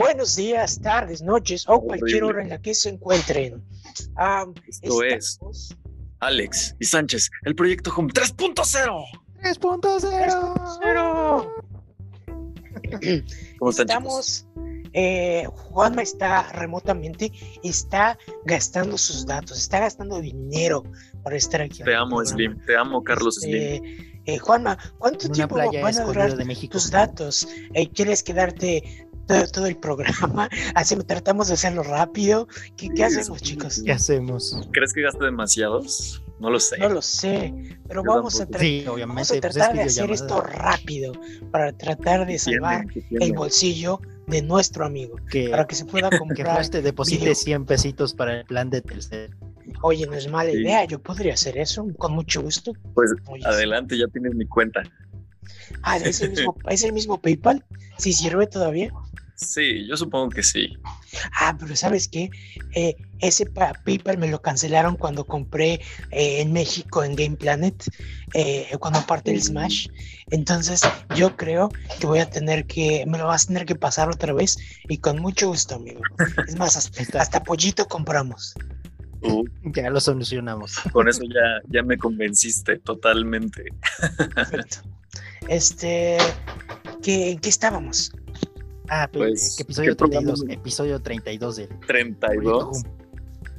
Buenos días, tardes, noches o cualquier hora en la que se encuentren. Ah, Esto estamos- es Alex y Sánchez, el proyecto Home 3.0. 3.0. Pero ¿Cómo están, estamos. eh, Juanma está remotamente, está gastando sus datos, está gastando dinero para estar aquí. en Te amo, programa. Slim. Te amo, Carlos Slim. Este, eh, Juanma, ¿cuánto En una tiempo playa van a durar de México. tus datos? Eh, ¿Quieres quedarte todo, todo el programa? Hacemos, tratamos de hacerlo rápido. ¿Qué, hacemos, chicos? ¿Qué hacemos? ¿Crees que gaste demasiados? No lo sé. No lo sé, pero vamos a, Sí, vamos pues es tratar de hacer esto rápido para tratar de salvar el bolsillo de nuestro amigo, Que, para que se pueda que comprar. Flash te deposite video. 100 pesitos para el plan de tercer. Oye, no es mala Sí. idea, yo podría hacer eso con mucho gusto. Pues Oye, adelante, ya tienes mi cuenta. Ah, ¿es el mismo, ¿es el mismo PayPal? ¿Sí sirve todavía? Sí, yo supongo que sí. Ah, pero ¿sabes qué? Eh, ese pa- PayPal me lo cancelaron cuando compré eh, en México en Game Planet, eh, cuando parte el Smash. Entonces yo creo que voy a tener que, me lo vas a tener que pasar otra vez y con mucho gusto, amigo. Es más, hasta, pollito compramos. Tú, Ya lo solucionamos. con eso ya, ya me convenciste totalmente. Perfecto. Este, ¿qué, ¿en qué estábamos? Ah, pero, Pues, ¿qué episodio ¿qué programa? 32. Episodio 32 del 32.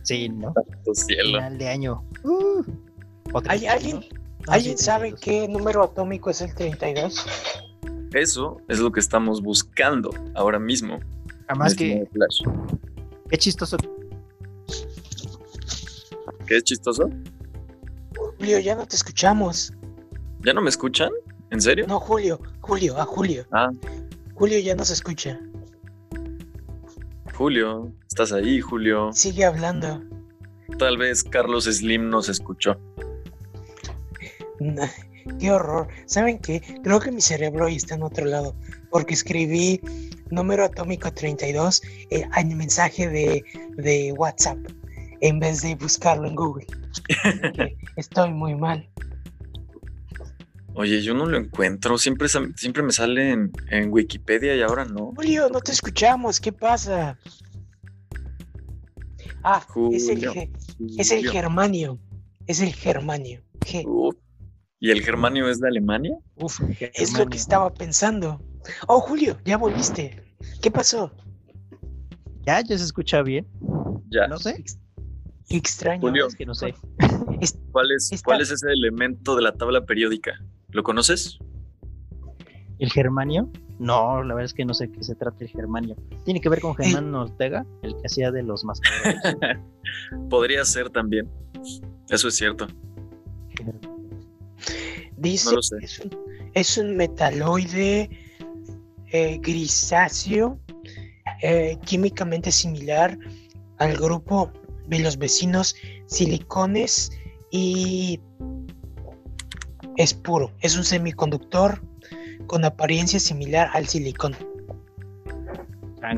Sí, ¿no? Cielo. Final de año. Uh, o ¿Hay 31, alguien, ¿no? ¿alguien Ah, sí, sabe 32. qué número atómico es el 32? Eso es lo que estamos buscando ahora mismo. Además mi que, Flash. qué chistoso. ¿Qué es chistoso? Julio, ya no te escuchamos. ¿Ya no me escuchan? ¿En serio? No, Julio, Julio, a Julio. Ah, Julio ya no se escucha. Julio, ¿estás ahí, Julio? Sigue hablando. Tal vez Carlos Slim nos escuchó. Qué horror. ¿Saben qué? Creo que mi cerebro ahí está en otro lado. Porque escribí número atómico 32 eh, en mensaje de, de WhatsApp en vez de buscarlo en Google. Estoy muy mal. Oye, yo no lo encuentro. Siempre, siempre me sale en, en Wikipedia y ahora no. Julio, no te escuchamos. ¿Qué pasa? Ah, es el, Julio, es el germanio. Es el germanio. Uf. ¿Y el germanio es de Alemania? Uf, es lo que estaba pensando. Oh, Julio, ya volviste. ¿Qué pasó? Ya, ya se escucha bien. Ya. No sé. Extraño. Julio. Es que no sé. ¿Cuál es, ¿Cuál es ese elemento de la tabla periódica? ¿Lo conoces? ¿El germanio? No, la verdad es que no sé qué se trata el germanio. Tiene que ver con Germán Ortega, el que hacía de los mascareros. Podría ser también. Eso es cierto. Dice No lo sé. que es un, es un metaloide eh, grisáceo eh, químicamente similar al grupo de los vecinos silicones y es puro. Es un semiconductor con apariencia similar al silicón.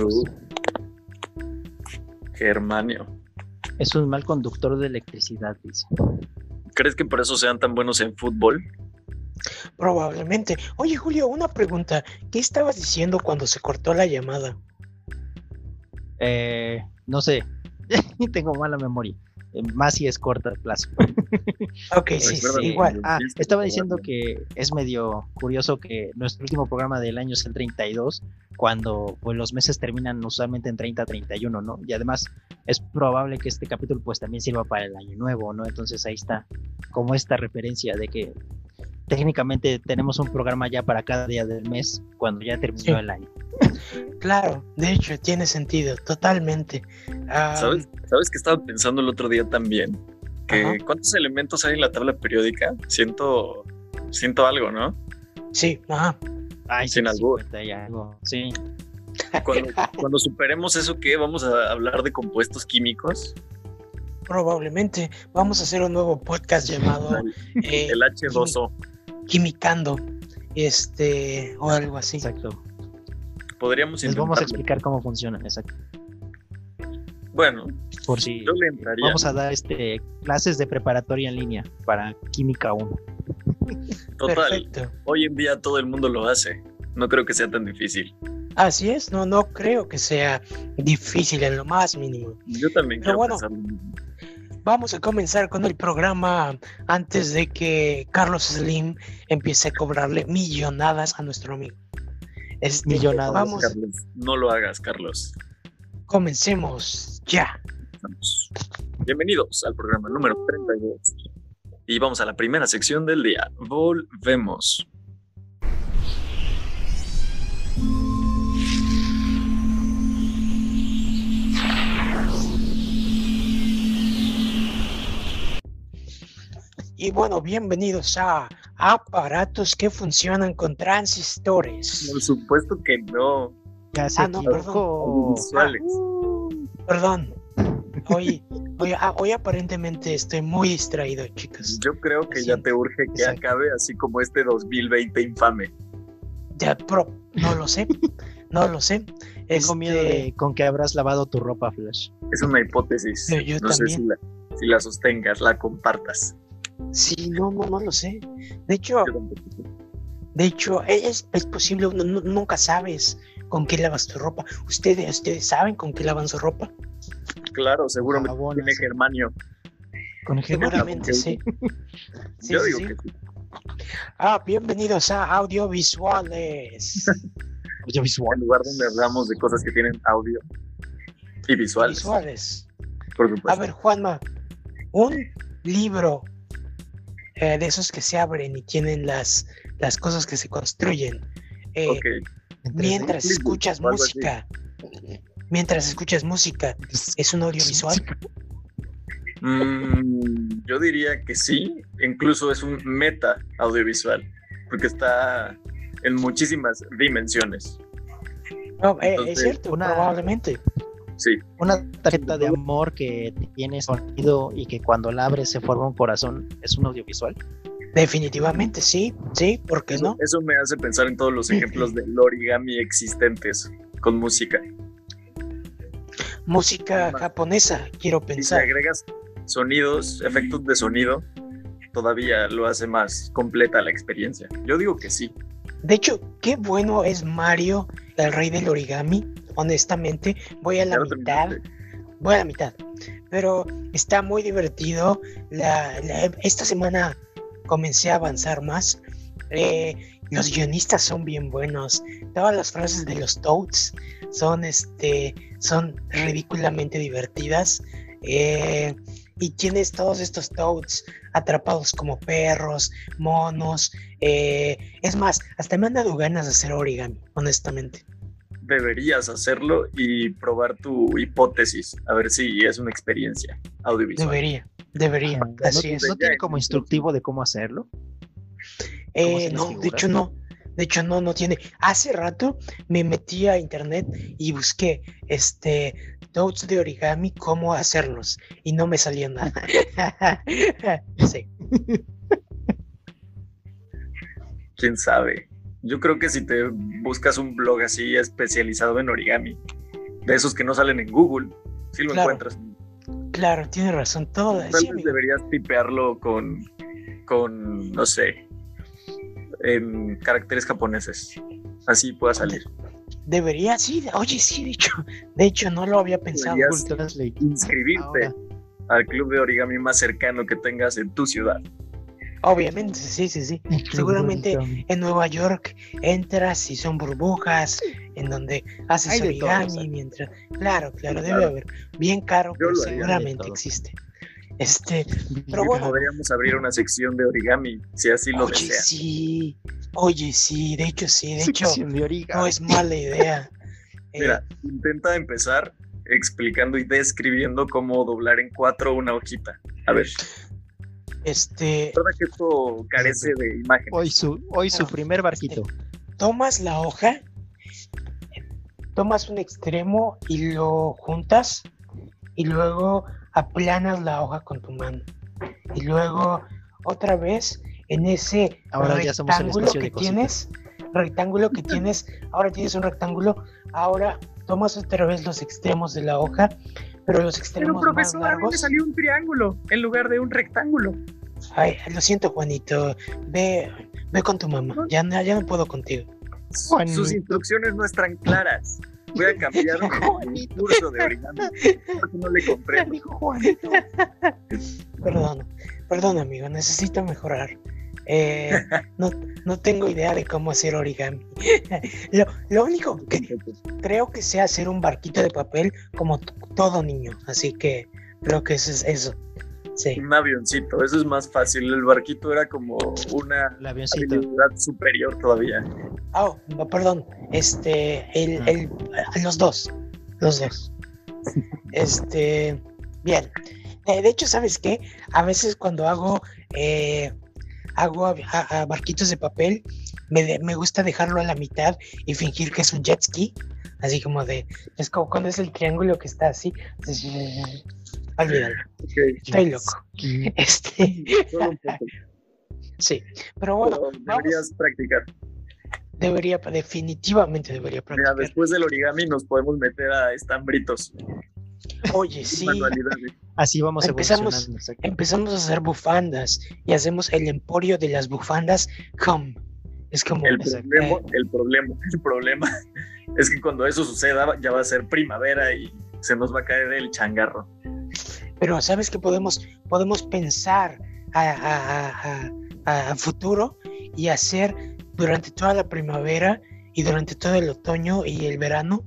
Uh. Germanio. Es un mal conductor de electricidad, dice. ¿Crees que por eso sean tan buenos en fútbol? Probablemente. Oye, Julio, una pregunta. ¿Qué estabas diciendo cuando se cortó la llamada? Eh, no sé. Tengo mala memoria. Eh, Más si es corta plazo. Ok, sí, igual. Ah, estaba diciendo que es medio curioso que nuestro último programa del año es el 32, cuando pues, los meses terminan usualmente en 30, 31, ¿no? Y además es probable que este capítulo pues también sirva para el año nuevo, ¿no? Entonces ahí está como esta referencia de que técnicamente tenemos un programa ya para cada día del mes cuando ya terminó Sí. el año. Claro, de hecho, tiene sentido, totalmente. ¿Sabes? ¿Sabes que estaba pensando el otro día también? Que Ajá. ¿Cuántos elementos hay en la tabla periódica? Siento, siento algo, ¿no? Sí, ajá. Ay, Sin albur. 50 y algo. Sí. Cuando, cuando superemos eso, ¿qué? ¿Vamos a hablar de compuestos químicos? Probablemente vamos a hacer un nuevo podcast llamado eh, El H2O. Quimicando, este, o algo así. Exacto. Podríamos Les vamos a explicar cómo funciona, exacto. Bueno, Por si yo le entraría. vamos a dar este clases de preparatoria en línea para química 1. Total, Perfecto. hoy en día todo el mundo lo hace. No creo que sea tan difícil. Así es, no, no creo que sea difícil en lo más mínimo. Yo también Pero quiero bueno. mismo. Vamos a comenzar con el programa antes de que Carlos Slim empiece a cobrarle millonadas a nuestro amigo. Este, Millonadas. Vamos, Carlos, no lo hagas, Carlos. comencemos ya. Vamos. Bienvenidos al programa número 32. Y vamos a la primera sección del día. Volvemos. Y bueno, bienvenidos a aparatos que funcionan con transistores. Por supuesto que no. Ya Ah, no, perdón. equivocó. Visuales. Perdón. Hoy, hoy, ah, hoy aparentemente estoy muy distraído, chicos. Yo creo que ya te urge que Exacto. acabe así como este 2020 infame. Ya, pero no lo sé. No lo sé. Tengo miedo Este, de con que habrás lavado tu ropa, Flash. Es una hipótesis. Yo- no sé si la, si la sostengas, la compartas. Sí, no, no, no lo sé. De hecho, de hecho, es, es posible, nunca sabes con qué lavas tu ropa. ¿Ustedes, ustedes saben con qué lavan su ropa? Claro, seguramente Jabones. tiene germanio. Con el gemelo. Seguramente sí. Sí, Yo sí, digo sí. que sí. Ah, bienvenidos a audiovisuales. Audiovisual. En lugar donde hablamos de cosas que tienen audio y visuales, Visuales. por supuesto. A ver, Juanma, un libro eh, de esos que se abren y tienen las, las cosas que se construyen. eh, Ok, mientras escuchas música. Mientras escuchas música, ¿es un audiovisual? Mm, yo diría que sí, incluso es un meta audiovisual, porque está en muchísimas dimensiones. No, eh, Entonces, es cierto, una- probablemente. Sí, Una tarjeta de amor que tiene sonido y que cuando la abres se forma un corazón. ¿Es un audiovisual? Definitivamente sí, sí, ¿por qué eso, no? eso me hace pensar en todos los ejemplos del origami existentes con música. Música japonesa, quiero Y si pensar. agregas sonidos, efectos de sonido, todavía lo hace más completa la experiencia. Yo digo que sí. De hecho, qué bueno es Mario, el rey del origami. Honestamente, voy a la mitad. Voy a la mitad. Pero está muy divertido. La, la- esta semana comencé a avanzar más. Eh, los guionistas son bien buenos. Todas las frases de los Toads son, este, son ridículamente divertidas. Eh, y tienes todos estos Toads atrapados como perros, monos. eh, es más, hasta me han dado ganas de hacer origami, honestamente. Deberías hacerlo y probar tu hipótesis, a ver si es una experiencia audiovisual. Debería, debería. Ah, así ¿No, es. ¿no tiene como instructivo de cómo hacerlo? Eh, no, de hecho no. De hecho no, no tiene. Hace rato me metí a internet y busqué este notes de origami, cómo hacerlos y no me salió nada. sí. ¿Quién sabe? Yo creo que si te buscas un blog así especializado en origami, de esos que no salen en Google, sí lo Claro. encuentras. Claro, tiene razón. Todo. Tal vez deberías tipearlo con, con, no sé, en caracteres japoneses. Así pueda salir. Debería, sí. Oye, sí, de hecho, de hecho no lo había pensado. Deberías-. Inscribirte Ahora, al club de origami más cercano que tengas en tu ciudad. Obviamente, sí, sí, sí. Seguramente en Nueva York entras y son burbujas en donde haces todo, origami o sea. mientras. Claro, claro, debe Claro. haber. Bien caro, pero de seguramente existe. Este, pero Y bueno, Podríamos abrir una sección de origami, si así lo oye, deseas. sí, oye, sí, de hecho, sí, de hecho, Sección de origami. no es mala idea. Eh, Mira, intenta empezar explicando y describiendo cómo doblar en cuatro una hojita. A ver, este, que esto carece de imágenes. Hoy su, hoy su No, primer barquito. tomas la hoja, tomas un extremo y lo juntas y luego aplanas la hoja con tu mano. Y luego otra vez en ese Ahora ya somos el rectángulo espacio que de tienes, rectángulo que tienes, ahora tienes un rectángulo, ahora tomas otra vez los extremos de la hoja, pero los extremos más largos. un triángulo en lugar de un rectángulo. Ay, lo siento, Juanito. Ve, ve con tu mamá. Ya, no- ya no puedo contigo. Sus instrucciones no están claras. Voy a cambiar mi curso de origami porque no le compré. Perdón, perdón amigo, necesito mejorar. Eh, no, no, tengo idea de cómo hacer origami. lo, lo, único que creo que sé hacer un barquito de papel como todo niño, así que creo que eso es eso. Sí. Un avioncito, eso es más fácil. El barquito era como una habilidad superior todavía. Oh, perdón. Este, el, ah. el, los dos. Los dos. Este, bien. Eh, de hecho, ¿sabes qué? A veces cuando hago, eh, hago a, barquitos de papel, me, me gusta dejarlo a la mitad y fingir que es un jet ski. Así como de, es como cuando es el triángulo que está así. Olvídalo. Estoy loco. Este. sí, pero bueno. deberías practicar. Debería, definitivamente debería practicar. después del origami nos podemos meter a estambritos. Oye, sí. Así vamos empezamos, empezamos a hacer bufandas y hacemos el emporio de las bufandas com. Es como el problema, el problema, el problema es que cuando eso suceda ya va a ser primavera y se nos va a caer el changarro. Pero sabes que podemos, podemos pensar a, a, futuro y hacer durante toda la primavera y durante todo el otoño y el verano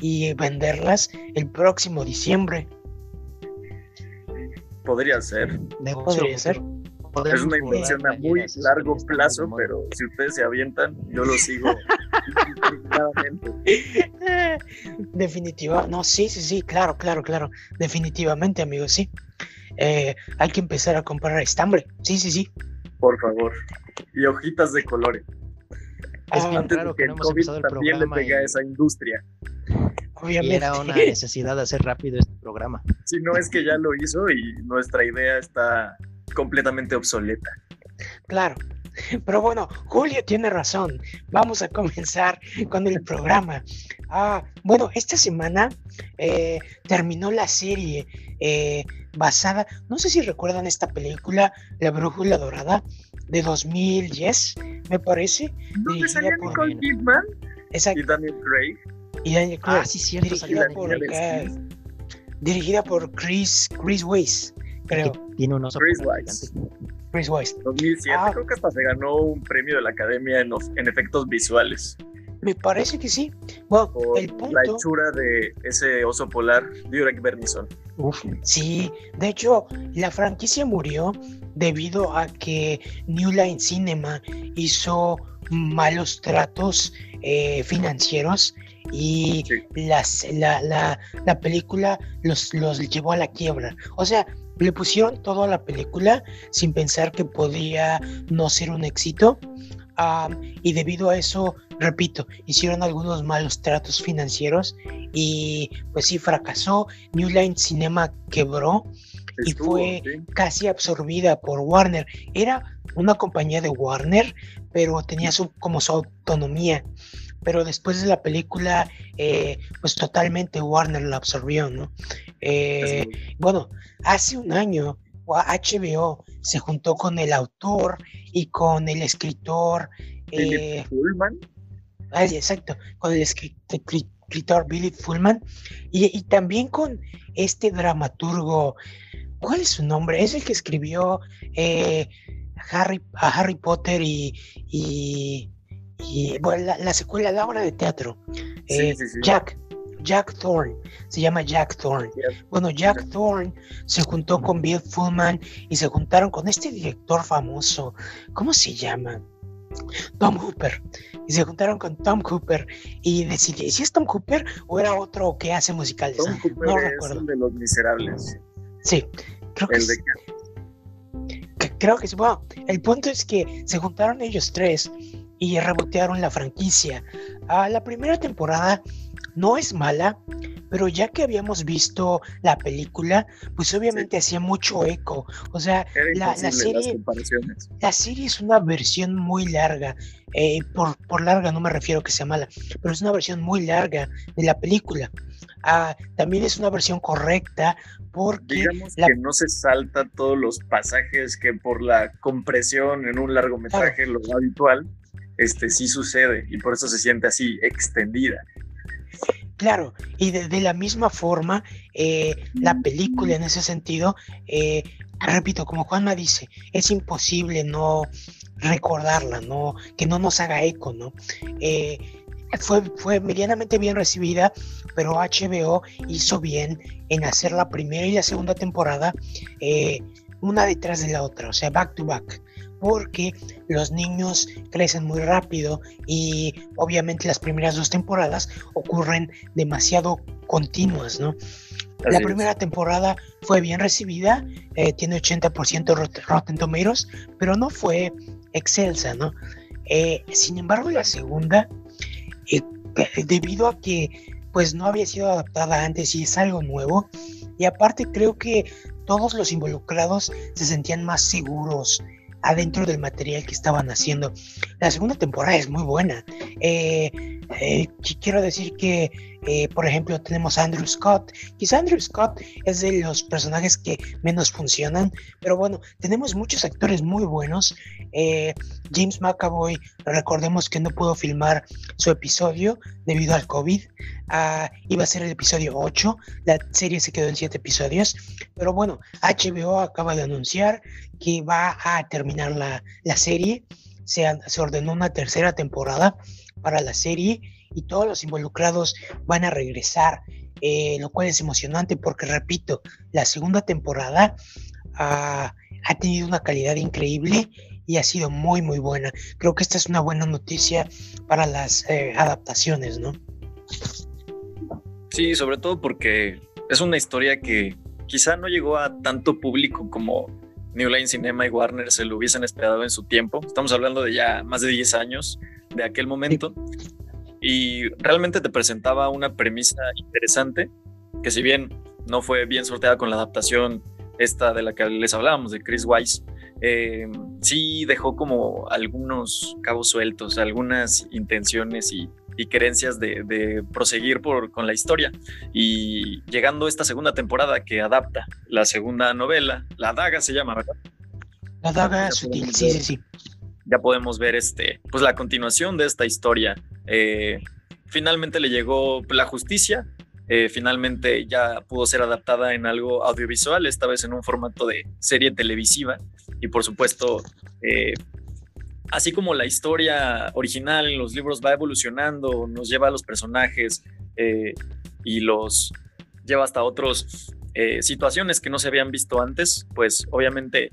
y venderlas el próximo diciembre. Podría ser. Podría ser. Es una inversión a muy largo plazo, pero si ustedes se avientan, yo lo sigo. Definitiva, no, sí, sí, sí, claro, claro, claro. Definitivamente, amigos, sí. Eh, hay que empezar a comprar estambre. Sí, sí, sí. Por favor. Y hojitas de colores. Es ah, bien claro que, no hemos empezado el también le pega a esa industria. Obviamente. era una necesidad de hacer rápido este programa. Si no es que ya lo hizo y nuestra idea está completamente obsoleta. Claro. Pero bueno, Julio tiene razón. Vamos a comenzar con el programa. Ah, bueno, esta semana eh, terminó la serie eh, basada, no sé si recuerdan esta película, La Brújula Dorada, de 2010, me parece. ¿Dónde salía Nicole Kidman? Exacto. Y Daniel Craig. Y Daniel Craig. Ah, sí, cierto. Dirigida, por, dirigida por Chris, Chris Weiss creo. tiene unos Chris Wise. Chris Wise. 2007, ah. creo que hasta se ganó un premio de la academia en, en efectos visuales. Me parece que sí. Bueno, el punto... La hechura de ese oso polar, Durek Bernison. Uf, sí, de hecho, la franquicia murió debido a que New Line Cinema hizo malos tratos eh, financieros y las, la, la, la, película los, los llevó a la quiebra. O sea, le pusieron todo a la película sin pensar que podía no ser un éxito. Y debido a eso, repito, hicieron algunos malos tratos financieros y pues sí fracasó. New Line Cinema quebró y fue casi absorbida por Warner. Era una compañía de Warner, pero tenía su, como su autonomía. Pero después de la película, eh, pues totalmente Warner la absorbió, ¿no? Eh, bueno, hace un año HBO se juntó con el autor y con el escritor. Eh, Fullman. exacto, con el escritor Billy Fullman y, también con este dramaturgo. ¿Cuál es su nombre? Es el que escribió eh, Harry, a Harry Potter y, y, bueno, la, secuela, la obra de teatro. Eh, Jack. Jack Thorne, se llama Jack Thorne. Bueno, Jack Thorne se juntó con Bill Fullman y se juntaron con este director famoso, ¿cómo se llama? Tom Hooper. Y se juntaron con Tom Hooper y decidieron, ¿si es Tom Hooper o era otro que hace musicales? Tom Hooper no es recuerdo. de los miserables. Sí, creo que, sí. creo que sí. Bueno, el punto es que se juntaron ellos tres y rebotearon la franquicia. A la primera temporada no es mala, pero ya que habíamos visto la película, pues obviamente hacía mucho eco. O sea, la, serie, la serie es una versión muy larga. Eh, por, por larga no me refiero a que sea mala, pero es una versión muy larga de la película. Ah, también es una versión correcta porque... Digamos que no se salta todos los pasajes que por la compresión en un largometraje lo habitual este, sí sucede y por eso se siente así extendida. Claro, y de, la misma forma, eh, la película en ese sentido, eh, repito, como Juanma dice, es imposible no recordarla, no, que no nos haga eco, ¿no? Eh, fue, fue medianamente bien recibida, pero HBO hizo bien en hacer la primera y la segunda temporada una detrás de la otra, o sea, back to back porque los niños crecen muy rápido y obviamente las primeras dos temporadas ocurren demasiado continuas, ¿no? la primera temporada fue bien recibida, eh, tiene 80% Rotten Tomatoes, pero no fue excelsa, ¿no? Eh, sin embargo, la segunda, eh, debido a que pues no había sido adaptada antes y es algo nuevo, y aparte creo que todos los involucrados se sentían más seguros adentro del material que estaban haciendo. La segunda temporada es muy buena. Eh, eh, quiero decir que, eh, por ejemplo, tenemos a Andrew Scott. Quizá Andrew Scott es de los personajes que menos funcionan, pero bueno, tenemos muchos actores muy buenos. James McAvoy, recordemos que no pudo filmar su episodio debido al COVID. Ah, iba a ser el episodio 8, la serie se quedó en 7 episodios, pero bueno, HBO acaba de anunciar que va a terminar la, serie. Se, se, ordenó una tercera temporada para la serie y todos los involucrados van a regresar, eh, lo cual es emocionante porque, repito, la segunda temporada ha tenido una calidad increíble y ha sido muy, muy buena. Creo que esta es una buena noticia para las eh, adaptaciones, ¿no? Sí, sobre todo porque es una historia que quizá no llegó a tanto público como New Line Cinema y Warner se lo hubiesen esperado en su tiempo. Estamos hablando de ya más de 10 años de aquel momento. Y realmente te presentaba una premisa interesante, que si bien no fue bien sorteada con la adaptación esta de la que les hablábamos, de Chris Weiss, eh, sí dejó como algunos cabos sueltos, algunas intenciones y y creencias de, proseguir por, con la historia. Y llegando esta segunda temporada que adapta la segunda novela, La Daga se llama, ¿verdad? La Daga sutil, sí, sí, sí. Ya podemos ver este, pues la continuación de esta historia. Eh, finalmente le llegó la justicia, eh, finalmente ya pudo ser adaptada en algo audiovisual, esta vez en un formato de serie televisiva y por supuesto eh, así como la historia original en los libros va evolucionando, nos lleva a los personajes y los lleva hasta otras eh, situaciones que no se habían visto antes, pues obviamente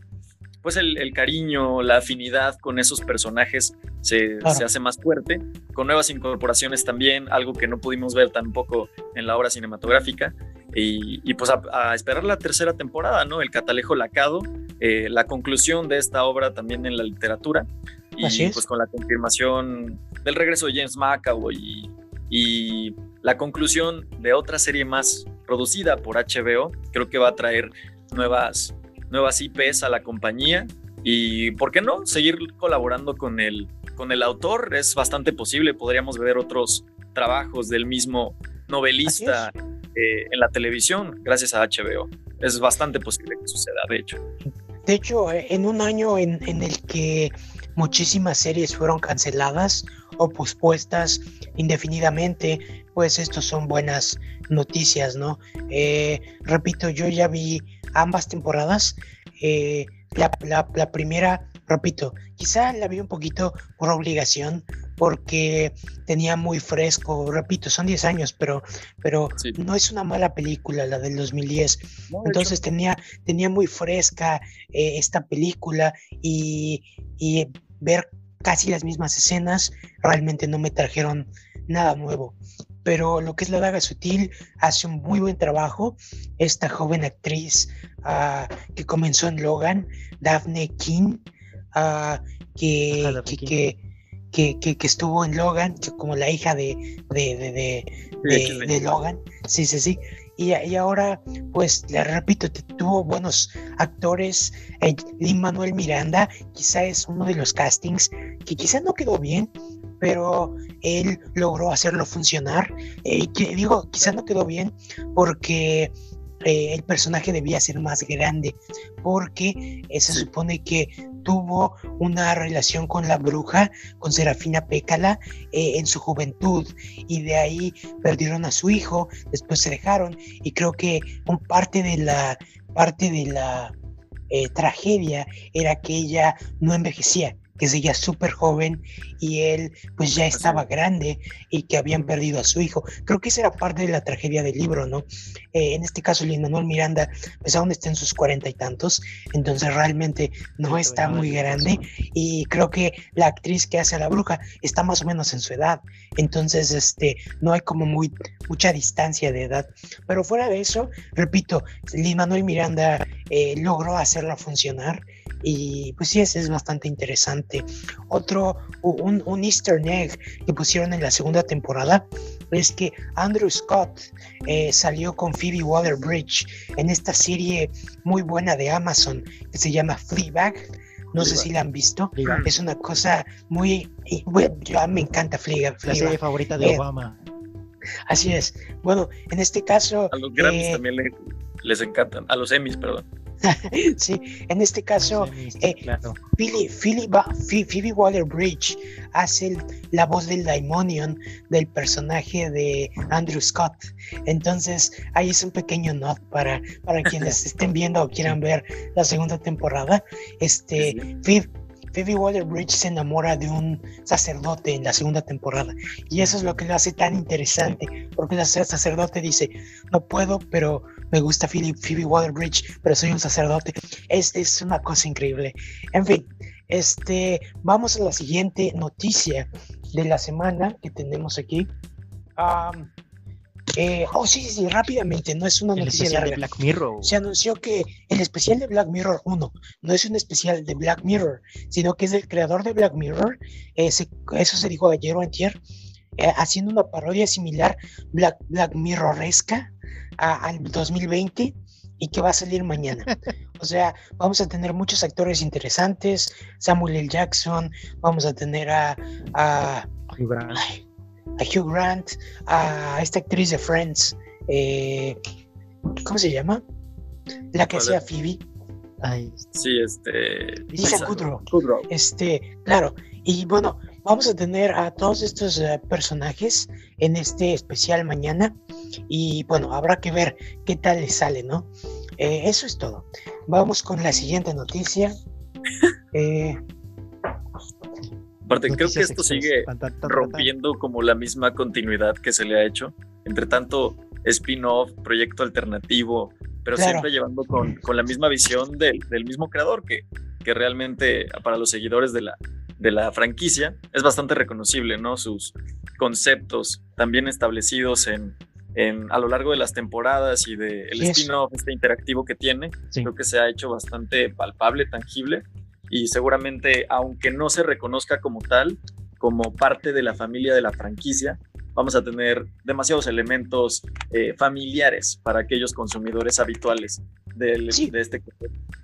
pues el, cariño, la afinidad con esos personajes se, hace más fuerte, con nuevas incorporaciones también, algo que no pudimos ver tampoco en la obra cinematográfica, y, pues a, esperar la tercera temporada, ¿no? El catalejo lacado, eh, la conclusión de esta obra también en la literatura, y pues con la confirmación del regreso de James McAvoy y, la conclusión de otra serie más producida por HBO, creo que va a traer nuevas, nuevas IPs a la compañía y, ¿por qué no? Seguir colaborando con el, con el autor es bastante posible, podríamos ver otros trabajos del mismo novelista eh, en la televisión gracias a HBO. Es bastante posible que suceda, de hecho. De hecho, eh, en un año en, en el que muchísimas series fueron canceladas o pospuestas indefinidamente, pues estos son buenas noticias, ¿no? Eh, repito, yo ya vi ambas temporadas. Eh, la, la, primera, repito, quizá la vi un poquito por obligación, porque tenía muy fresco, repito, son 10 años, pero, pero no es una mala película la del 2010. Entonces tenía, tenía muy fresca eh, esta película y, y ver casi las mismas escenas realmente no me trajeron nada nuevo. Pero lo que es la daga sutil hace un muy buen trabajo. Esta joven actriz ah, que comenzó en Logan, Daphne King, ah, que, que, que, que, estuvo en Logan, como la hija de, de, de, Logan. Sí, sí, sí. Y, y, ahora, pues, le repito, tuvo buenos actores. Eh, Lin Manuel Miranda, quizá es uno de los castings que quizá no quedó bien, pero él logró hacerlo funcionar. Eh, digo, quizá no quedó bien porque eh, el personaje debía ser más grande, porque se supone que tuvo una relación con la bruja, con Serafina Pécala, eh, en su juventud y de ahí perdieron a su hijo, después se dejaron y creo que un parte de la parte de la eh, tragedia era que ella no envejecía, que seguía súper joven y él pues ya estaba grande y que habían perdido a su hijo. Creo que esa era parte de la tragedia del libro, ¿no? Eh, en este caso, Lin Manuel Miranda, pues aún está en sus cuarenta y tantos, entonces realmente no está muy grande y creo que la actriz que hace a la bruja está más o menos en su edad, entonces este, no hay como muy, mucha distancia de edad. Pero fuera de eso, repito, Lin Manuel Miranda eh, logró hacerla funcionar y pues sí, es, es bastante interesante. Otro, un, un, easter egg que pusieron en la segunda temporada es que Andrew Scott eh, salió con Phoebe Waller-Bridge en esta serie muy buena de Amazon que se llama Fleabag. No sé si la han visto. Es una cosa muy... Bueno, yo, me encanta Fleabag. La serie favorita de eh, Obama. Así es. Bueno, en este caso... A los Grammys eh, también les encantan. A los Emmys, perdón. sí, en este caso, eh, Phoebe, Waller Bridge hace la voz del Daimonion del personaje de Andrew Scott. Entonces, ahí es un pequeño not para, para quienes estén viendo o quieran ver la segunda temporada. Este, Phoebe, Phoebe Waller-Bridge se enamora de un sacerdote en la segunda temporada. Y eso es lo que lo hace tan interesante porque el sacerdote dice no puedo pero me gusta Phoebe, Phoebe Waller-Bridge pero soy un sacerdote es, es una cosa increíble en fin este vamos a la siguiente noticia de la semana que tenemos aquí eh, oh, sí, sí, rápidamente, no es una noticia de Black Mirror. Se anunció que el especial de Black Mirror 1 no es un especial de Black Mirror, sino que es del creador de Black Mirror. Eh, eso se dijo ayer o antier, eh, haciendo una parodia similar Black, Black Mirroresca al 2020 y que va a salir mañana. O sea, vamos a tener muchos actores interesantes, Samuel L. Jackson, vamos a tener a... a a Hugh Grant, a esta actriz de Friends, eh, ¿cómo se llama? La que hacía Phoebe. sí, este. Lisa Kudrow. Este, claro. Y bueno, vamos a tener a todos estos eh, personajes en este especial mañana. Y bueno, habrá que ver qué tal les sale, ¿no? Eh, eso es todo. Vamos con la siguiente noticia. eh, Aparte, creo que esto sigue rompiendo como la misma continuidad que se le ha hecho. Entre tanto, spin-off, proyecto alternativo, pero siempre llevando con, con, la misma visión del, del, mismo creador, que, que realmente para los seguidores de la, de la franquicia es bastante reconocible, ¿no? Sus conceptos también establecidos en, en, a lo largo de las temporadas y del de spin-off, este interactivo que tiene, creo que se ha hecho bastante palpable, tangible y seguramente, aunque no se reconozca como tal, como parte de la familia de la franquicia, vamos a tener demasiados elementos eh, familiares para aquellos consumidores habituales del, de este concepto.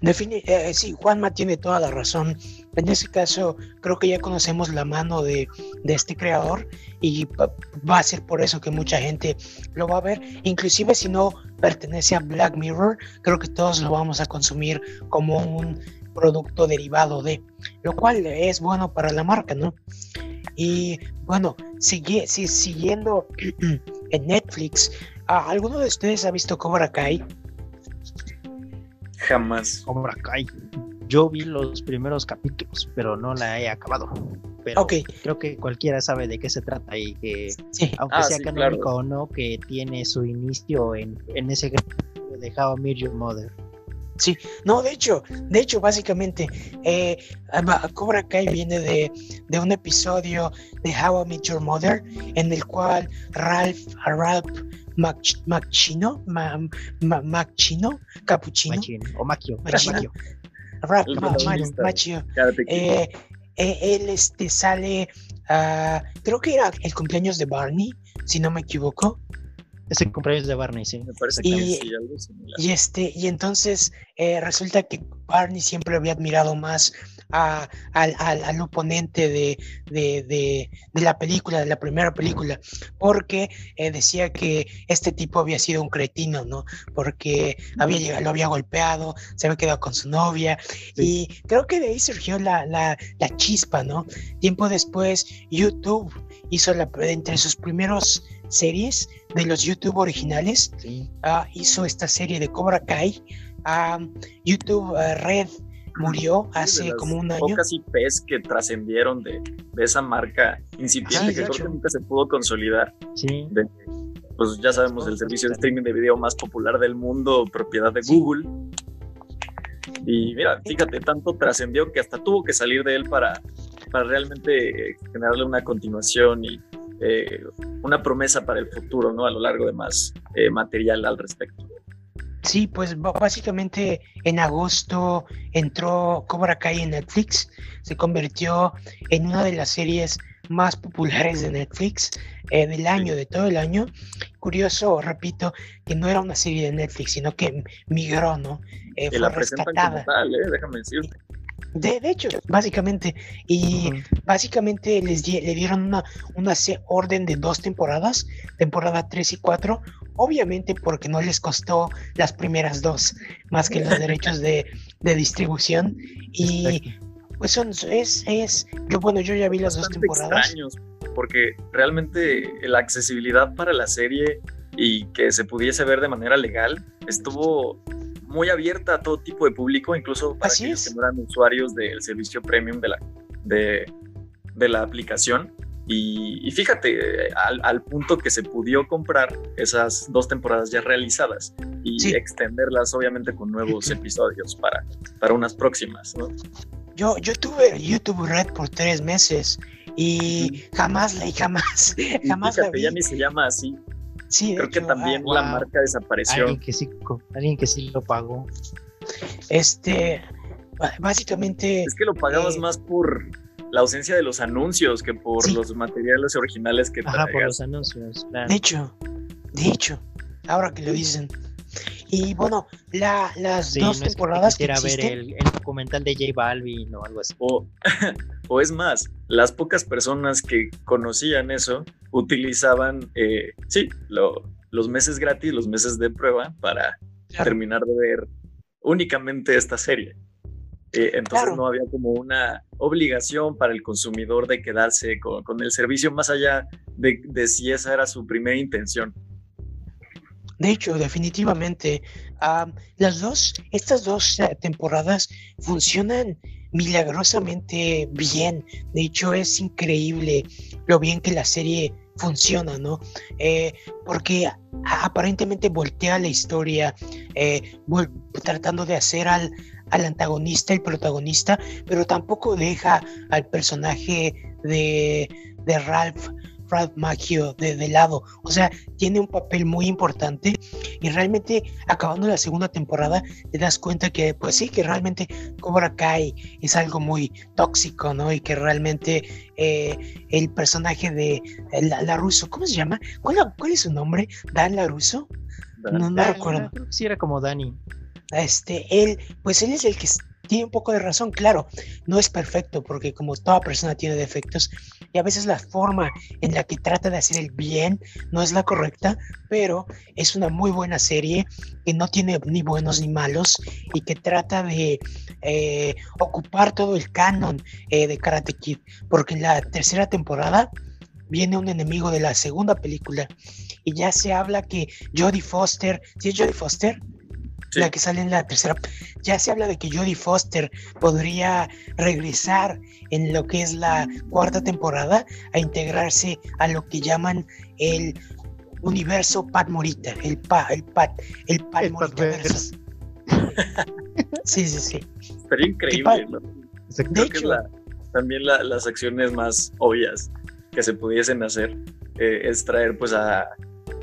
Define, eh, sí, Juanma tiene toda la razón. En ese caso, creo que ya conocemos la mano de, de, este creador y va a ser por eso que mucha gente lo va a ver. Inclusive si no pertenece a Black Mirror, creo que todos lo vamos a consumir como un producto derivado de, lo cual es bueno para la marca, ¿no? Y bueno, siguiendo en Netflix, ¿alguno de ustedes ha visto Cobra Kai? Jamás. Cobra Kai. Yo vi los primeros capítulos, pero no la he acabado. Pero creo que cualquiera sabe de qué se trata y que, aunque ah, sea canónico o no, que tiene su inicio en, en ese de How I Met Your Mother. Sí, no, de hecho, de hecho, básicamente, eh, Cobra Kai viene de, de, un episodio de How I Met Your Mother, en el cual Ralph, Ralph Macchino, Macchino, Capuchino. o Macchio, Macchio. Eh, eh, él este, sale, uh, creo que era el cumpleaños de Barney, si no me equivoco. Es el cumpleaños de Barney, sí. Me parece que y, sí, algo y, este, y entonces eh, resulta que Barney siempre había admirado más a, al, al, oponente de, de, de, de, la película, de la primera película, porque eh, decía que este tipo había sido un cretino, ¿no? Porque había llegado, lo había golpeado, se había quedado con su novia, y creo que de ahí surgió la, la, la chispa, ¿no? Tiempo después, YouTube hizo la, entre sus primeros series de los YouTube originales, uh, hizo esta serie de Cobra Kai, uh, YouTube uh, Red murió hace como un año. Pocas IPs que trascendieron de, de, esa marca incipiente que creo que nunca se pudo consolidar. Sí. pues ya sabemos, el servicio de streaming de video más popular del mundo, propiedad de Google. Y mira, fíjate, tanto trascendió que hasta tuvo que salir de él para, para realmente generarle una continuación y eh, una promesa para el futuro, ¿no? A lo largo de más eh, material al respecto. Sí, pues básicamente en agosto entró Cobra Kai en Netflix, se convirtió en una de las series más populares de Netflix eh, del año, de todo el año. Curioso, repito, que no era una serie de Netflix, sino que migró, ¿no? Eh, fue la rescatada. Tal, ¿eh? Déjame decirte. De, hecho, básicamente, y básicamente les le dieron una, una orden de dos temporadas, temporada 3 y 4, obviamente porque no les costó las primeras dos, más que los derechos de, de distribución. Y pues son, es, es, yo bueno, yo ya vi las dos temporadas. Extraños, porque realmente la accesibilidad para la serie y que se pudiese ver de manera legal estuvo muy abierta a todo tipo de público, incluso para Así que no eran usuarios del servicio premium de la, de, de la aplicación. Y, fíjate, al, punto que se pudo comprar esas dos temporadas ya realizadas y extenderlas obviamente con nuevos episodios para, para unas próximas, ¿no? Yo, yo tuve YouTube Red por tres meses y jamás la jamás, jamás fíjate, la vi. ya ni se llama así. Sí, Creo que también ah, la marca desapareció. Alguien que, sí, alguien que sí lo pagó. Este, básicamente... Es que lo pagabas eh, más por la ausencia de los anuncios que por los materiales originales que Ajá, por los anuncios, De hecho, de hecho, ahora que lo dicen. Y bueno, la, las dos temporadas que, ver el, documental de J Balvin o algo así. O, o, es más, las pocas personas que conocían eso utilizaban, eh, sí, los meses gratis, los meses de prueba para terminar de ver únicamente esta serie. Eh, entonces no había como una obligación para el consumidor de quedarse con, el servicio más allá de, si esa era su primera intención. De hecho, definitivamente, las dos, estas dos eh, temporadas funcionan milagrosamente bien. De hecho, es increíble lo bien que la serie funciona, ¿no? Eh, porque aparentemente voltea la historia, tratando de hacer al, al antagonista, el protagonista, pero tampoco deja al personaje de, de Ralph, Ralph Macchio de, de, lado. O sea, tiene un papel muy importante y realmente acabando la segunda temporada te das cuenta que, pues sí, que realmente Cobra Kai es algo muy tóxico, ¿no? Y que realmente eh, el personaje de la, la, Russo, ¿cómo se llama? ¿Cuál, ¿Cuál, es su nombre? ¿Dan La Russo? No, no recuerdo. Sí, era como Dani este, él, pues él es el que tiene un poco de razón, claro, no es perfecto porque como toda persona tiene defectos y a veces la forma en la que trata de hacer el bien no es la correcta, pero es una muy buena serie que no tiene ni buenos ni malos y que trata de eh, ocupar todo el canon eh, de Karate Kid, porque en la tercera temporada viene un enemigo de la segunda película y ya se habla que Jodie Foster, ¿sí es Jodie Foster? La que sale en la tercera. Ya se habla de que Jodie Foster podría regresar en lo que es la cuarta temporada a integrarse a lo que llaman el universo Pat Morita, el Pat, el Pat, el Pat Morita sí, sí, sí. Sería increíble, ¿no? de hecho, también las acciones más obvias que se pudiesen hacer eh, es traer pues a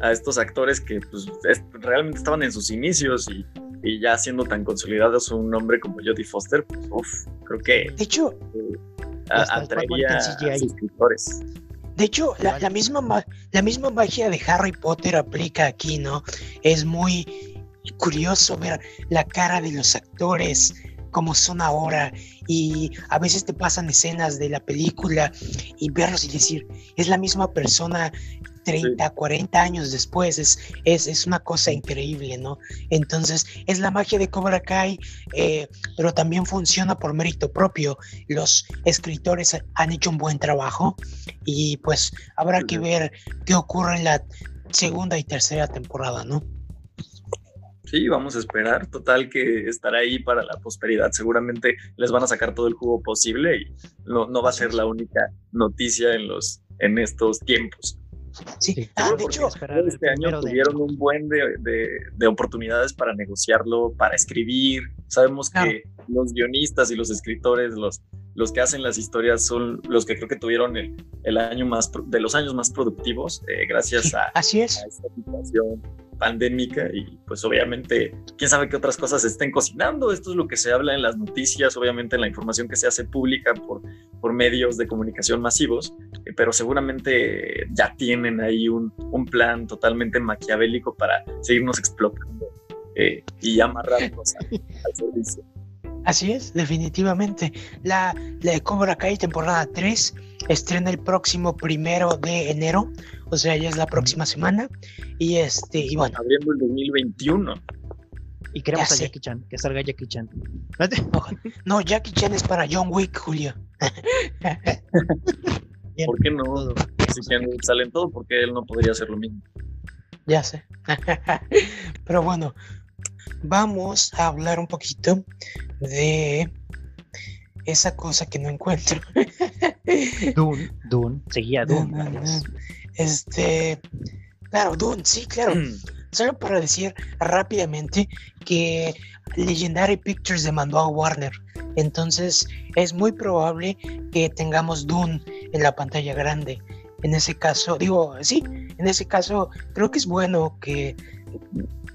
a estos actores que pues, realmente estaban en sus inicios y, y, ya siendo tan consolidados un nombre como Jodie Foster, pues uff, creo que de hecho eh, atraería a suscriptores. De hecho, la, la, misma, la misma magia de Harry Potter aplica aquí, ¿no? Es muy curioso ver la cara de los actores como son ahora y a veces te pasan escenas de la película y verlos y decir, es la misma persona 30, 40 años después, es, es, es, una cosa increíble, ¿no? Entonces, es la magia de Cobra Kai, eh, pero también funciona por mérito propio. Los escritores han hecho un buen trabajo y pues habrá que ver qué ocurre en la segunda y tercera temporada, ¿no? Sí, vamos a esperar. Total que estará ahí para la prosperidad. Seguramente les van a sacar todo el jugo posible y no, no va a ser la única noticia en, los, en estos tiempos. Sí, ah, de hecho, este año tuvieron un buen de, de, oportunidades para negociarlo, para escribir. Sabemos que los guionistas y los escritores, los, los que hacen las historias, son los que creo que tuvieron el, el año más de los años más productivos, eh, gracias a, Así es. a esta situación pandémica y pues obviamente quién sabe qué otras cosas estén cocinando. Esto es lo que se habla en las noticias, obviamente en la información que se hace pública por, por medios de comunicación masivos, eh, pero seguramente ya tienen ahí un, un, plan totalmente maquiavélico para seguirnos explotando eh, y amarrarnos al, al servicio. Así es, definitivamente. La, la de Cobra Kai temporada 3 estrena el próximo primero de enero, o sea, ya es la próxima semana. Y este, y bueno. Abriendo el 2021. Y queremos a Jackie Chan, que salga Jackie Chan. No, Jackie Chan es para John Wick, Julio. ¿Por qué no? Si salen todo, porque él no podría hacer lo mismo. Ya sé. Pero bueno, vamos a hablar un poquito de esa cosa que no encuentro. Dune, Dune, seguía Dune. Este, claro, Dune, sí, claro. Mm. Solo para decir rápidamente que Legendary Pictures demandó a Warner. Entonces es muy probable que tengamos Dune en la pantalla grande. En ese caso, digo, sí, en ese caso creo que es bueno que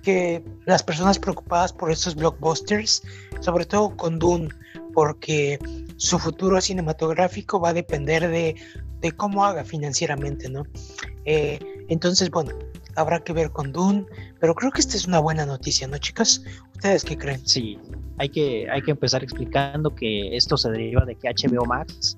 que las personas preocupadas por estos blockbusters, sobre todo con Dune, porque su futuro cinematográfico va a depender de, de cómo haga financieramente, ¿no? Eh, entonces, bueno, habrá que ver con Dune, pero creo que esta es una buena noticia, ¿no, chicas? ¿Ustedes qué creen? Sí, hay que, hay que empezar explicando que esto se deriva de que HBO Max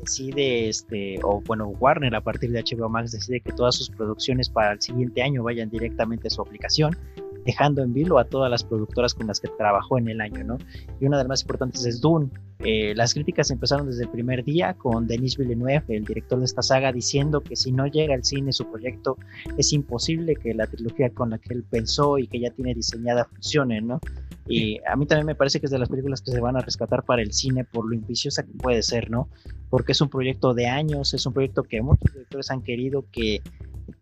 decide, este, o bueno, Warner a partir de HBO Max decide que todas sus producciones para el siguiente año vayan directamente a su aplicación, dejando en vilo a todas las productoras con las que trabajó en el año, ¿no? Y una de las más importantes es Dune. Eh, las críticas empezaron desde el primer día con Denis Villeneuve, el director de esta saga, diciendo que si no llega al cine su proyecto es imposible que la trilogía con la que él pensó y que ya tiene diseñada funcione, ¿no? Y a mí también me parece que es de las películas que se van a rescatar para el cine por lo ambiciosa que puede ser, ¿no? Porque es un proyecto de años, es un proyecto que muchos directores han querido, que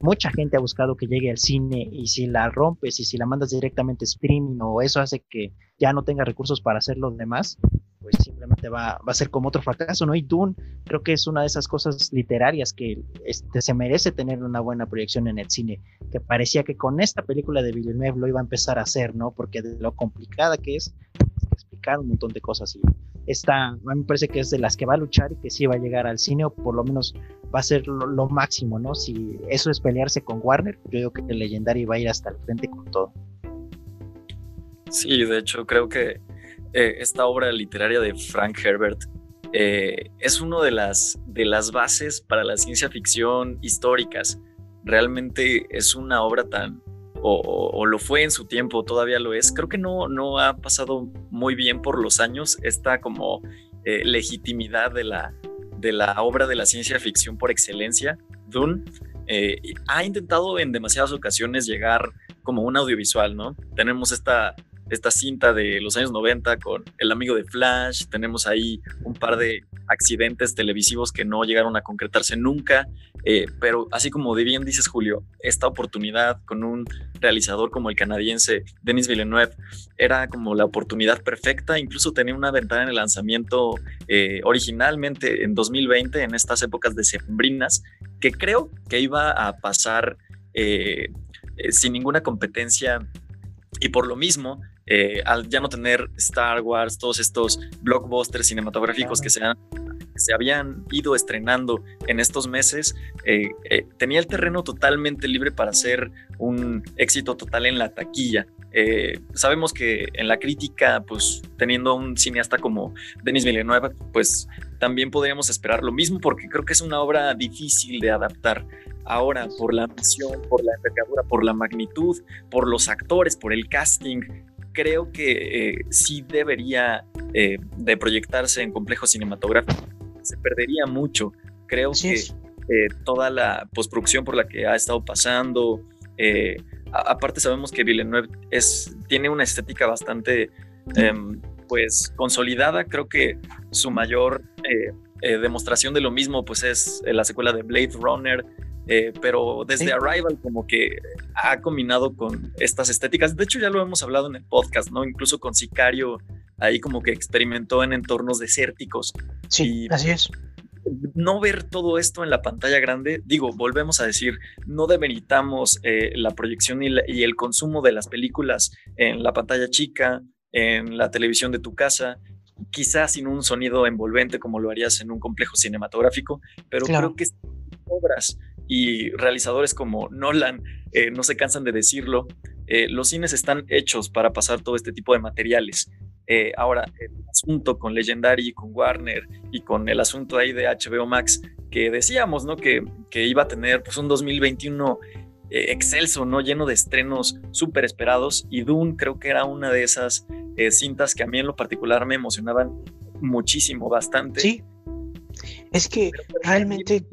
mucha gente ha buscado que llegue al cine y si la rompes y si la mandas directamente streaming o eso hace que ya no tenga recursos para hacer los demás, pues simplemente va, a ser como otro fracaso, ¿no? Y Dune creo que es una de esas cosas literarias que este, se merece tener una buena proyección en el cine, que parecía que con esta película de Villeneuve lo iba a empezar a hacer, ¿no? Porque de lo complicada que es, explicar un montón de cosas y esta, a mí me parece que es de las que va a luchar y que sí va a llegar al cine o por lo menos va a ser lo, lo máximo, ¿no? Si eso es pelearse con Warner, yo digo que el Legendary va a ir hasta el frente con todo. Sí, de hecho creo que eh, esta obra literaria de Frank Herbert eh, es una de las, de las bases para la ciencia ficción históricas. Realmente es una obra tan, o, lo fue en su tiempo, todavía lo es. Creo que no, no ha pasado muy bien por los años esta como eh, legitimidad de la, de la obra de la ciencia ficción por excelencia, Dune. ha intentado en demasiadas ocasiones llegar como un audiovisual, ¿no? Tenemos esta esta cinta de los años 90 con El amigo de Flash, tenemos ahí un par de accidentes televisivos que no llegaron a concretarse nunca, eh, pero así como de bien dices Julio, esta oportunidad con un realizador como el canadiense Denis Villeneuve era como la oportunidad perfecta, incluso tenía una ventana en el lanzamiento eh, originalmente en 2020, en estas épocas de sembrinas, que creo que iba a pasar eh, sin ninguna competencia y por lo mismo eh, al ya no tener Star Wars, todos estos blockbusters cinematográficos que, se se habían ido estrenando en estos meses, eh, eh, tenía el terreno totalmente libre para hacer un éxito total en la taquilla. Sabemos que en la crítica, pues teniendo un cineasta como Denis Villeneuve, pues también podríamos esperar lo mismo porque creo que es una obra difícil de adaptar. Ahora, por la misión, por la envergadura, por la magnitud, por los actores, por el casting, creo que eh, sí debería eh, de proyectarse en complejo cinematográfico. Se perdería mucho. Creo que eh, toda la postproducción por la que ha estado pasando, aparte sabemos que Villeneuve es, tiene una estética bastante em, pues consolidada. Creo que su mayor demostración de lo mismo pues es la secuela de Blade Runner, eh, pero desde Arrival como que ha combinado con estas estéticas. De hecho, ya lo hemos hablado en el podcast, ¿no? Incluso con Sicario, ahí como que experimentó en entornos desérticos. Sí, así es. No ver todo esto en la pantalla grande, digo, volvemos a decir, no demeritamos eh, la proyección y, y el consumo de las películas en la pantalla chica, en la televisión de tu casa, quizás sin un sonido envolvente como lo harías en un complejo cinematográfico, pero creo que obras y realizadores como Nolan eh, no se cansan de decirlo, eh, los cines están hechos para pasar todo este tipo de materiales. Eh, ahora, el asunto con Legendary, con Warner y con el asunto ahí de HBO Max, que decíamos, ¿no? Que, que iba a tener pues, un 2021 excelso, ¿no? Lleno de estrenos súper esperados y Dune creo que era una de esas cintas que a mí en lo particular me emocionaban muchísimo, bastante. Sí, es que realmente...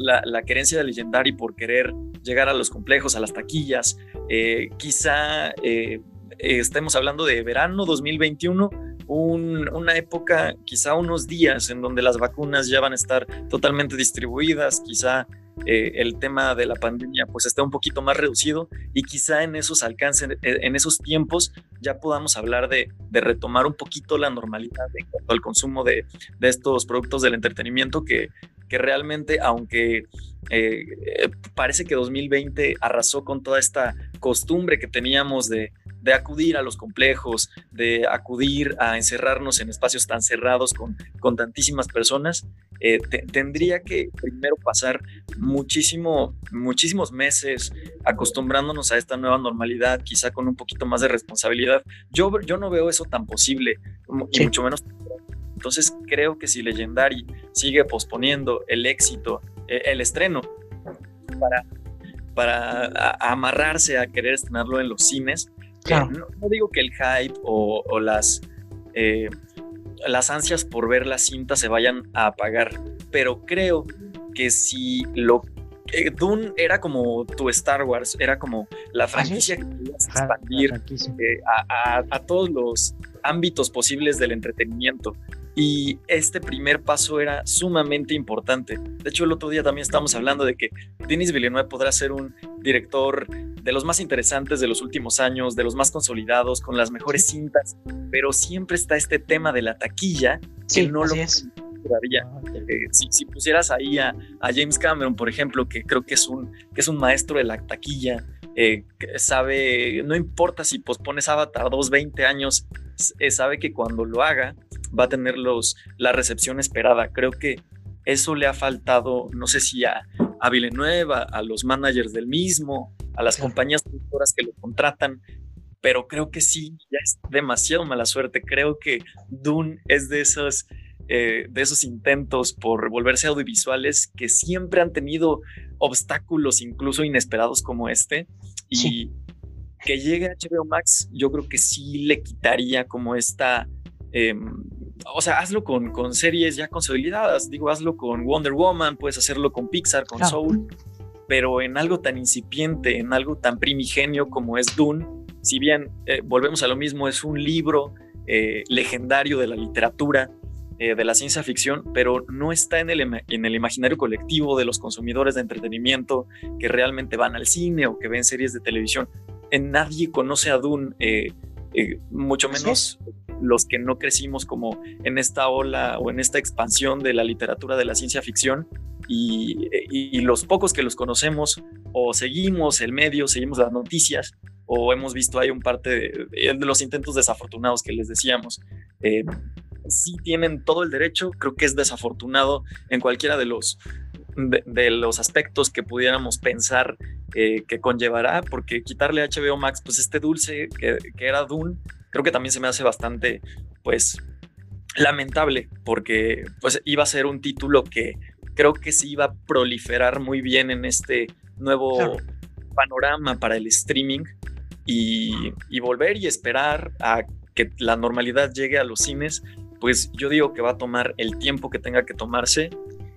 La, la querencia de Legendary por querer llegar a los complejos, a las taquillas, eh, quizá eh, estemos hablando de verano 2021, una época, quizá unos días en donde las vacunas ya van a estar totalmente distribuidas, quizá eh, el tema de la pandemia pues está un poquito más reducido y quizá en esos alcances, eh, en esos tiempos ya podamos hablar de, retomar un poquito la normalidad en cuanto al consumo de, estos productos del entretenimiento que, realmente, aunque eh, parece que 2020 arrasó con toda esta costumbre que teníamos de, de acudir a los complejos, de acudir a encerrarnos en espacios tan cerrados con, con tantísimas personas, eh, tendría que primero pasar muchísimo, muchísimos meses acostumbrándonos a esta nueva normalidad, quizá con un poquito más de responsabilidad. Yo, yo no veo eso tan posible, y mucho menos. Entonces creo que si Legendary sigue posponiendo el éxito, eh, el estreno, para, para amarrarse a querer estrenarlo en los cines, no, digo que el hype o, las, eh, las ansias por ver la cinta se vayan a apagar, pero creo que si lo eh, Dune era como tu Star Wars, era como la franquicia que querías expandir eh, a, todos los ámbitos posibles del entretenimiento. Y este primer paso era sumamente importante. De hecho, el otro día también estábamos hablando de que Denis Villeneuve podrá ser un director de los más interesantes de los últimos años, de los más consolidados, con las mejores cintas, pero siempre está este tema de la taquilla que no lo es. Ah, eh, si, pusieras ahí a, James Cameron, por ejemplo, que creo que es un, que es un maestro de la taquilla, eh, sabe, no importa si pospones Avatar dos, 20 años, eh, sabe que cuando lo haga va a tener los, la recepción esperada. Creo que eso le ha faltado, no sé si a, a Villanueva, a los managers del mismo, a las compañías productoras que lo contratan, pero creo que sí, ya es demasiado mala suerte. Creo que Dune es de esos, eh, de esos intentos por volverse audiovisuales que siempre han tenido obstáculos incluso inesperados como este. Y que llegue a HBO Max, yo creo que sí le quitaría como esta Em, o sea, hazlo con, con, series ya consolidadas. Digo, hazlo con Wonder Woman, puedes hacerlo con Pixar, con Soul, pero en algo tan incipiente, en algo tan primigenio como es Dune, si bien eh, volvemos a lo mismo, es un libro eh, legendario de la literatura, eh, de la ciencia ficción, pero no está en el, en el imaginario colectivo de los consumidores de entretenimiento que realmente van al cine o que ven series de televisión. En nadie conoce a Dune, mucho menos los que no crecimos como en esta ola o en esta expansión de la literatura de la ciencia ficción y, los pocos que los conocemos o seguimos el medio, seguimos las noticias o hemos visto ahí un parte de, los intentos desafortunados que les decíamos. Eh, sí tienen todo el derecho, creo que es desafortunado en cualquiera de los, de, los aspectos que pudiéramos pensar eh, que conllevará, porque quitarle a HBO Max, pues este dulce que, que era Dune, creo que también se me hace bastante, pues, lamentable, porque pues iba a ser un título que creo que se iba a proliferar muy bien en este nuevo panorama para el streaming y, volver y esperar a que la normalidad llegue a los cines, pues yo digo que va a tomar el tiempo que tenga que tomarse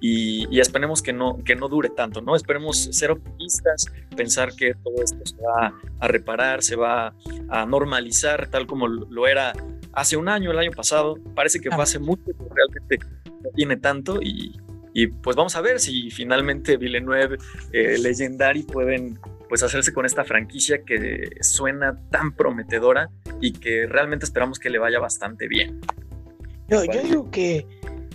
y, esperemos que no, que no dure tanto, ¿no? Esperemos ser optimistas, pensar que todo esto se va a reparar, se va a normalizar tal como lo era hace un año, el año pasado. Parece que fue hace mucho, pero realmente no tiene tanto y, y pues vamos a ver si finalmente Villeneuve, eh, Legendary pueden pues hacerse con esta franquicia que suena tan prometedora y que realmente esperamos que le vaya bastante bien. Yo, digo que...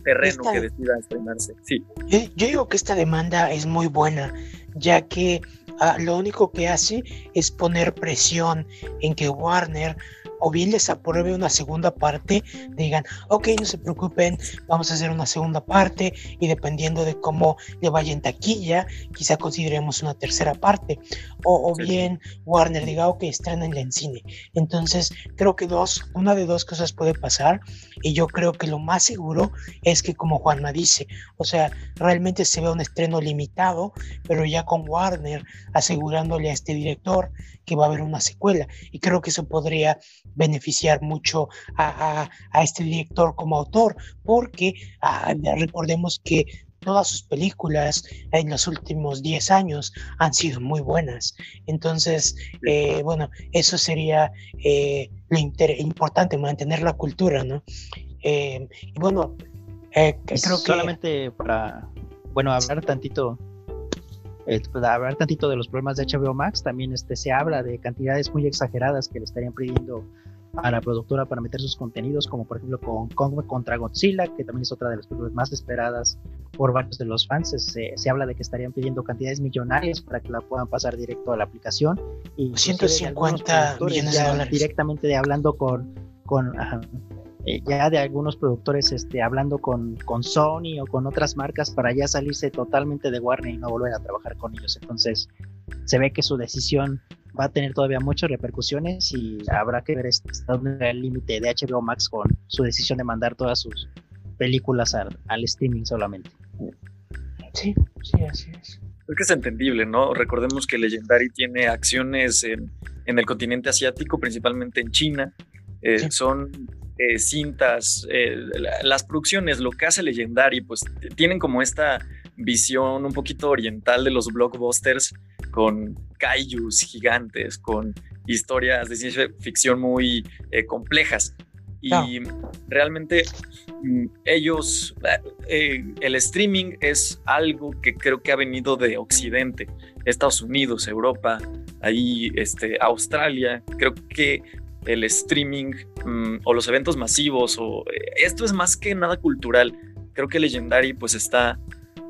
Terreno que decida estrenarse, sí. Yo, digo que esta demanda es muy buena, ya que ah, lo único que hace es poner presión en que Warner o bien les apruebe una segunda parte, digan, ok, no se preocupen, vamos a hacer una segunda parte y dependiendo de cómo le vaya en taquilla, quizá consideremos una tercera parte. O, bien Warner diga, ok, estrenenla en cine. Entonces, creo que dos, una de dos cosas puede pasar y yo creo que lo más seguro es que como Juanma dice, o sea, realmente se ve un estreno limitado, pero ya con Warner asegurándole a este director que va a haber una secuela. Y creo que eso podría beneficiar mucho a, este director como autor, porque ah, recordemos que todas sus películas en los últimos 10 años han sido muy buenas. Entonces, eh, bueno, eso sería eh, lo importante, mantener la cultura, ¿no? Eh, y bueno, creo que... Solamente para, bueno, hablar tantito eh, pues, hablar tantito de los problemas de HBO Max, también este, se habla de cantidades muy exageradas que le estarían pidiendo a la productora para meter sus contenidos, como por ejemplo con Kong contra Godzilla, que también es otra de las películas más esperadas por varios de los fans. Se, se habla de que estarían pidiendo cantidades millonarias para que la puedan pasar directo a la aplicación. Y 150 millones de dólares. Directamente de hablando con, con eh, ya de algunos productores este, hablando con, con Sony o con otras marcas para ya salirse totalmente de Warner y no volver a trabajar con ellos. Entonces se ve que su decisión va a tener todavía muchas repercusiones y habrá que ver este, el límite de HBO Max con su decisión de mandar todas sus películas al, al streaming solamente. Sí, sí, así es. Es que es entendible, ¿no? Recordemos que Legendary tiene acciones en, en el continente asiático, principalmente en China. Eh, son eh, cintas, eh, las producciones, lo que hace Legendary, pues tienen como esta visión un poquito oriental de los blockbusters con kaijus gigantes, con historias de ciencia ficción muy eh, complejas. Y realmente mm, ellos, el streaming es algo que creo que ha venido de Occidente, Estados Unidos, Europa, ahí este, Australia. Creo que el streaming mm, o los eventos masivos o eh, esto es más que nada cultural. Creo que Legendary pues está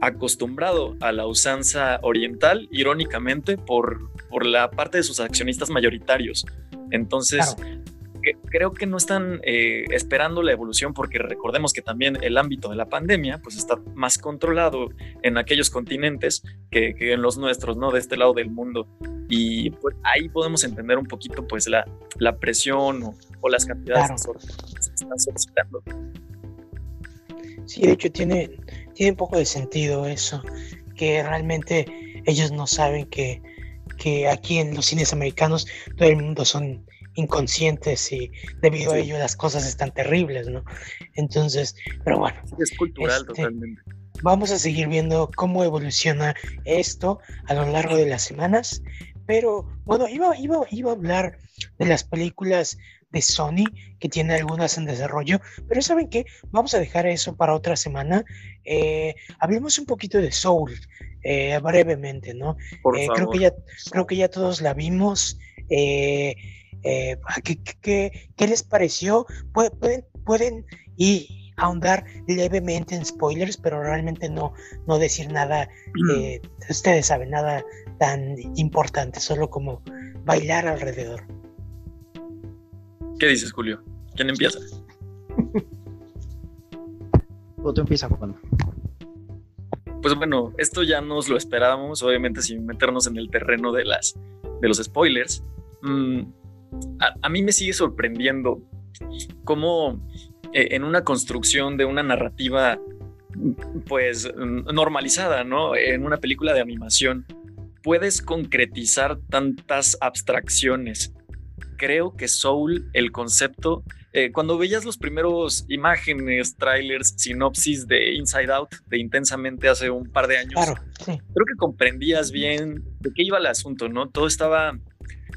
acostumbrado a la usanza oriental, irónicamente, por, por la parte de sus accionistas mayoritarios. Entonces, creo que no están eh, esperando la evolución porque recordemos que también el ámbito de la pandemia pues está más controlado en aquellos continentes que, en los nuestros, ¿no? De este lado del mundo. Y pues ahí podemos entender un poquito pues la, la presión o, las cantidades que se están solicitando. Sí, de hecho tiene, tiene un poco de sentido eso, que realmente ellos no saben que, que aquí en los cines americanos todo el mundo son inconscientes y debido a ello las cosas están terribles, ¿no? Entonces, pero bueno. Es cultural este, totalmente. Vamos a seguir viendo cómo evoluciona esto a lo largo de las semanas, pero bueno, iba, iba, iba a hablar de las películas de Sony, que tiene algunas en desarrollo, pero ¿saben qué? Vamos a dejar eso para otra semana. Eh, hablemos un poquito de Soul, eh, brevemente, ¿no? Eh, creo, que ya, creo que ya todos la vimos. Eh, eh, ¿qué, les pareció? Pueden, pueden y ahondar levemente en spoilers, pero realmente no, no decir nada, eh, ustedes saben, nada tan importante, solo como bailar alrededor. ¿Qué dices, Julio? ¿Quién empieza? tú empiezas, Juan. pues bueno, esto ya nos lo esperábamos, obviamente sin meternos en el terreno de, las, de los spoilers. Mm, a, mí me sigue sorprendiendo cómo eh, en una construcción de una narrativa pues normalizada, ¿no? En una película de animación, puedes concretizar tantas abstracciones. Creo que Soul, el concepto, eh, cuando veías los primeros imágenes, trailers, sinopsis de Inside Out, de Intensamente hace un par de años, creo que comprendías bien de qué iba el asunto, ¿no? Todo estaba,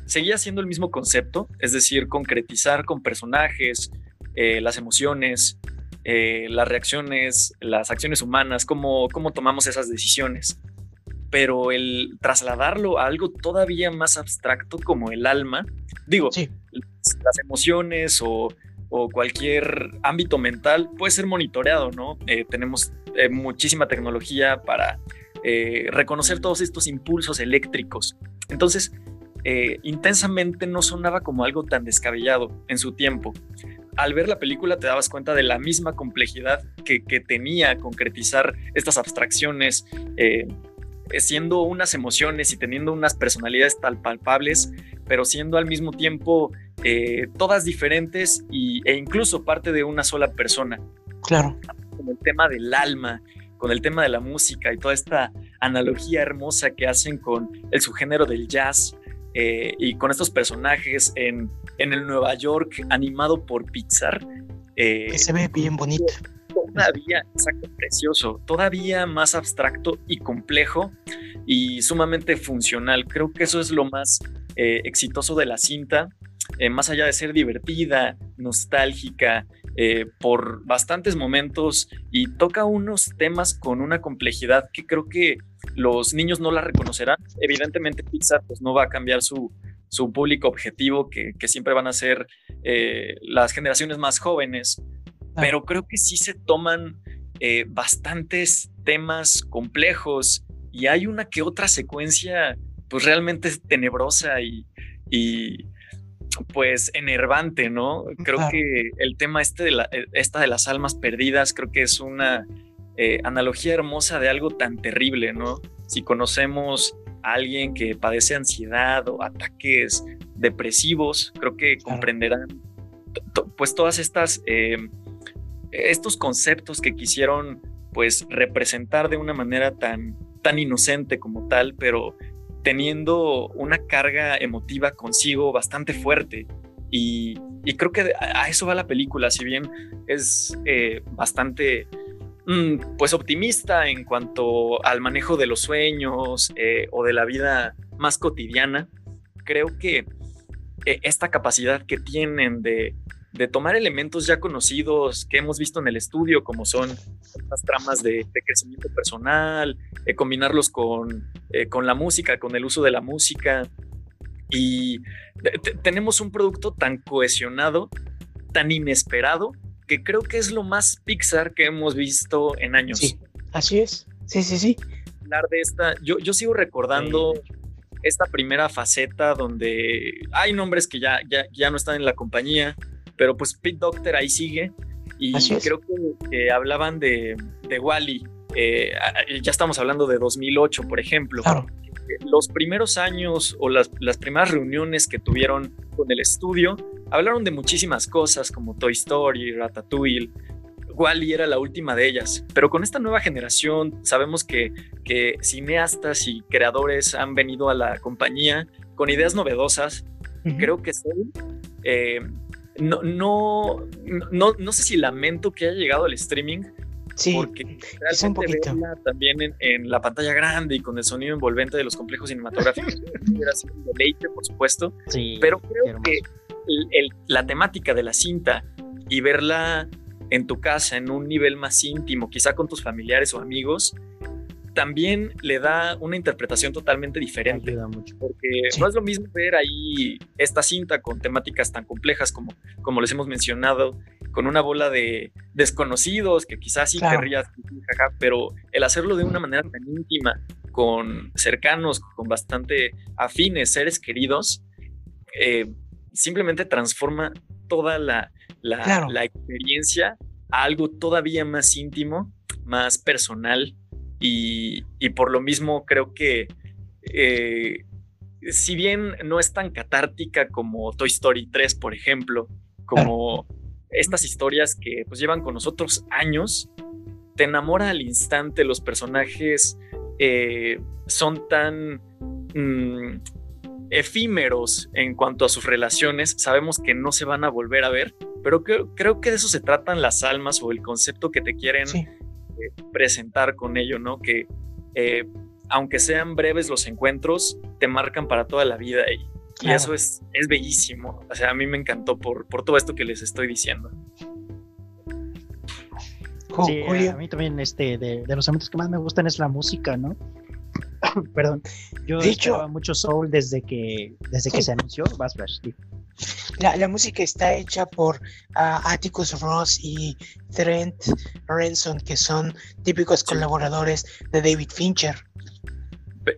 seguía siendo el mismo concepto, es decir, concretizar con personajes, eh, las emociones, eh, las reacciones, las acciones humanas, cómo, cómo tomamos esas decisiones. Pero el trasladarlo a algo todavía más abstracto como el alma, digo, las emociones o o cualquier ámbito mental puede ser monitoreado, ¿no? Eh, tenemos muchísima tecnología para reconocer todos estos impulsos eléctricos. Entonces, intensamente no sonaba como algo tan descabellado en su tiempo. Al ver la película te dabas cuenta de la misma complejidad que, que tenía concretizar estas abstracciones, siendo unas emociones y teniendo unas personalidades tal palpables, pero siendo al mismo tiempo eh, todas diferentes y, e incluso parte de una sola persona. Claro. Con el tema del alma, con el tema de la música y toda esta analogía hermosa que hacen con el subgénero del jazz eh, y con estos personajes en, en, el Nueva York animado por Pixar. Eh, que se ve bien bonito. Todavía, exacto, precioso, todavía más abstracto y complejo y sumamente funcional. Creo que eso es lo más exitoso de la cinta eh, más allá de ser divertida, nostálgica, eh, por bastantes momentos y toca unos temas con una complejidad que creo que los niños no la reconocerán. Evidentemente Pixar pues, no va a cambiar su, su público objetivo, que, siempre van a ser eh, las generaciones más jóvenes, pero creo que sí se toman bastantes temas complejos y hay una que otra secuencia pues realmente tenebrosa y, y pues enervante, ¿no? Creo que el tema este de la, eh, esta de las almas perdidas, creo que es una eh, analogía hermosa de algo tan terrible, ¿no? Si conocemos a alguien que padece ansiedad o ataques depresivos, creo que comprenderán pues todas estas, em, estos conceptos que quisieron pues representar de una manera tan, tan inocente como tal, pero teniendo una carga emotiva consigo bastante fuerte. Y, creo que a eso va la película, si bien es eh, bastante pues optimista en cuanto al manejo de los sueños eh, o de la vida más cotidiana, creo que eh, esta capacidad que tienen de de tomar elementos ya conocidos que hemos visto en el estudio, como son las tramas de, crecimiento personal, eh, combinarlos con, eh, con la música, con el uso de la música. Y tenemos un producto tan cohesionado, tan inesperado, que creo que es lo más Pixar que hemos visto en años. Sí, así es. Sí, sí, sí. Hablar de esta, yo, yo sigo recordando esta primera faceta donde hay nombres que ya, ya, ya no están en la compañía, pero pues Pete Doctor ahí sigue y creo que, hablaban de, de Wally. Eh, ya estamos hablando de 2008, por ejemplo. Los primeros años o las, las primeras reuniones que tuvieron con el estudio hablaron de muchísimas cosas como Toy Story, Ratatouille, Wally era la última de ellas, pero con esta nueva generación sabemos que, que, cineastas y creadores han venido a la compañía con ideas novedosas. Creo que son eh, no, no, no, no sé si lamento que haya llegado al streaming. Sí, porque realmente también en, en, la pantalla grande y con el sonido envolvente de los complejos cinematográficos hubiera sido un deleite, por supuesto. Sí, pero creo que la temática de la cinta y verla en tu casa en un nivel más íntimo, quizá con tus familiares o amigos, también le da una interpretación totalmente diferente. Porque no es lo mismo ver ahí esta cinta con temáticas tan complejas como, como les hemos mencionado, con una bola de desconocidos que quizás sí querrías, pero el hacerlo de una manera tan íntima, con cercanos, con bastante afines, seres queridos, eh, simplemente transforma toda la, la experiencia a algo todavía más íntimo, más personal. Y, por lo mismo creo que eh, si bien no es tan catártica como Toy Story 3, por ejemplo, como estas historias que pues llevan con nosotros años, te enamora al instante, los personajes eh, son tan mm, efímeros en cuanto a sus relaciones, sabemos que no se van a volver a ver, pero creo, que de eso se tratan las almas o el concepto que te quieren eh, presentar con ello, ¿no? Que eh, aunque sean breves los encuentros, te marcan para toda la vida y, eso es, es bellísimo. O sea, a mí me encantó por, por todo esto que les estoy diciendo. Sí, a mí también este, de, los elementos que más me gustan es la música, ¿no? Perdón, yo he hecho mucho soul desde que desde que se anunció La, la, música está hecha por ah, Atticus Ross y Trent Renson, que son típicos colaboradores de David Fincher.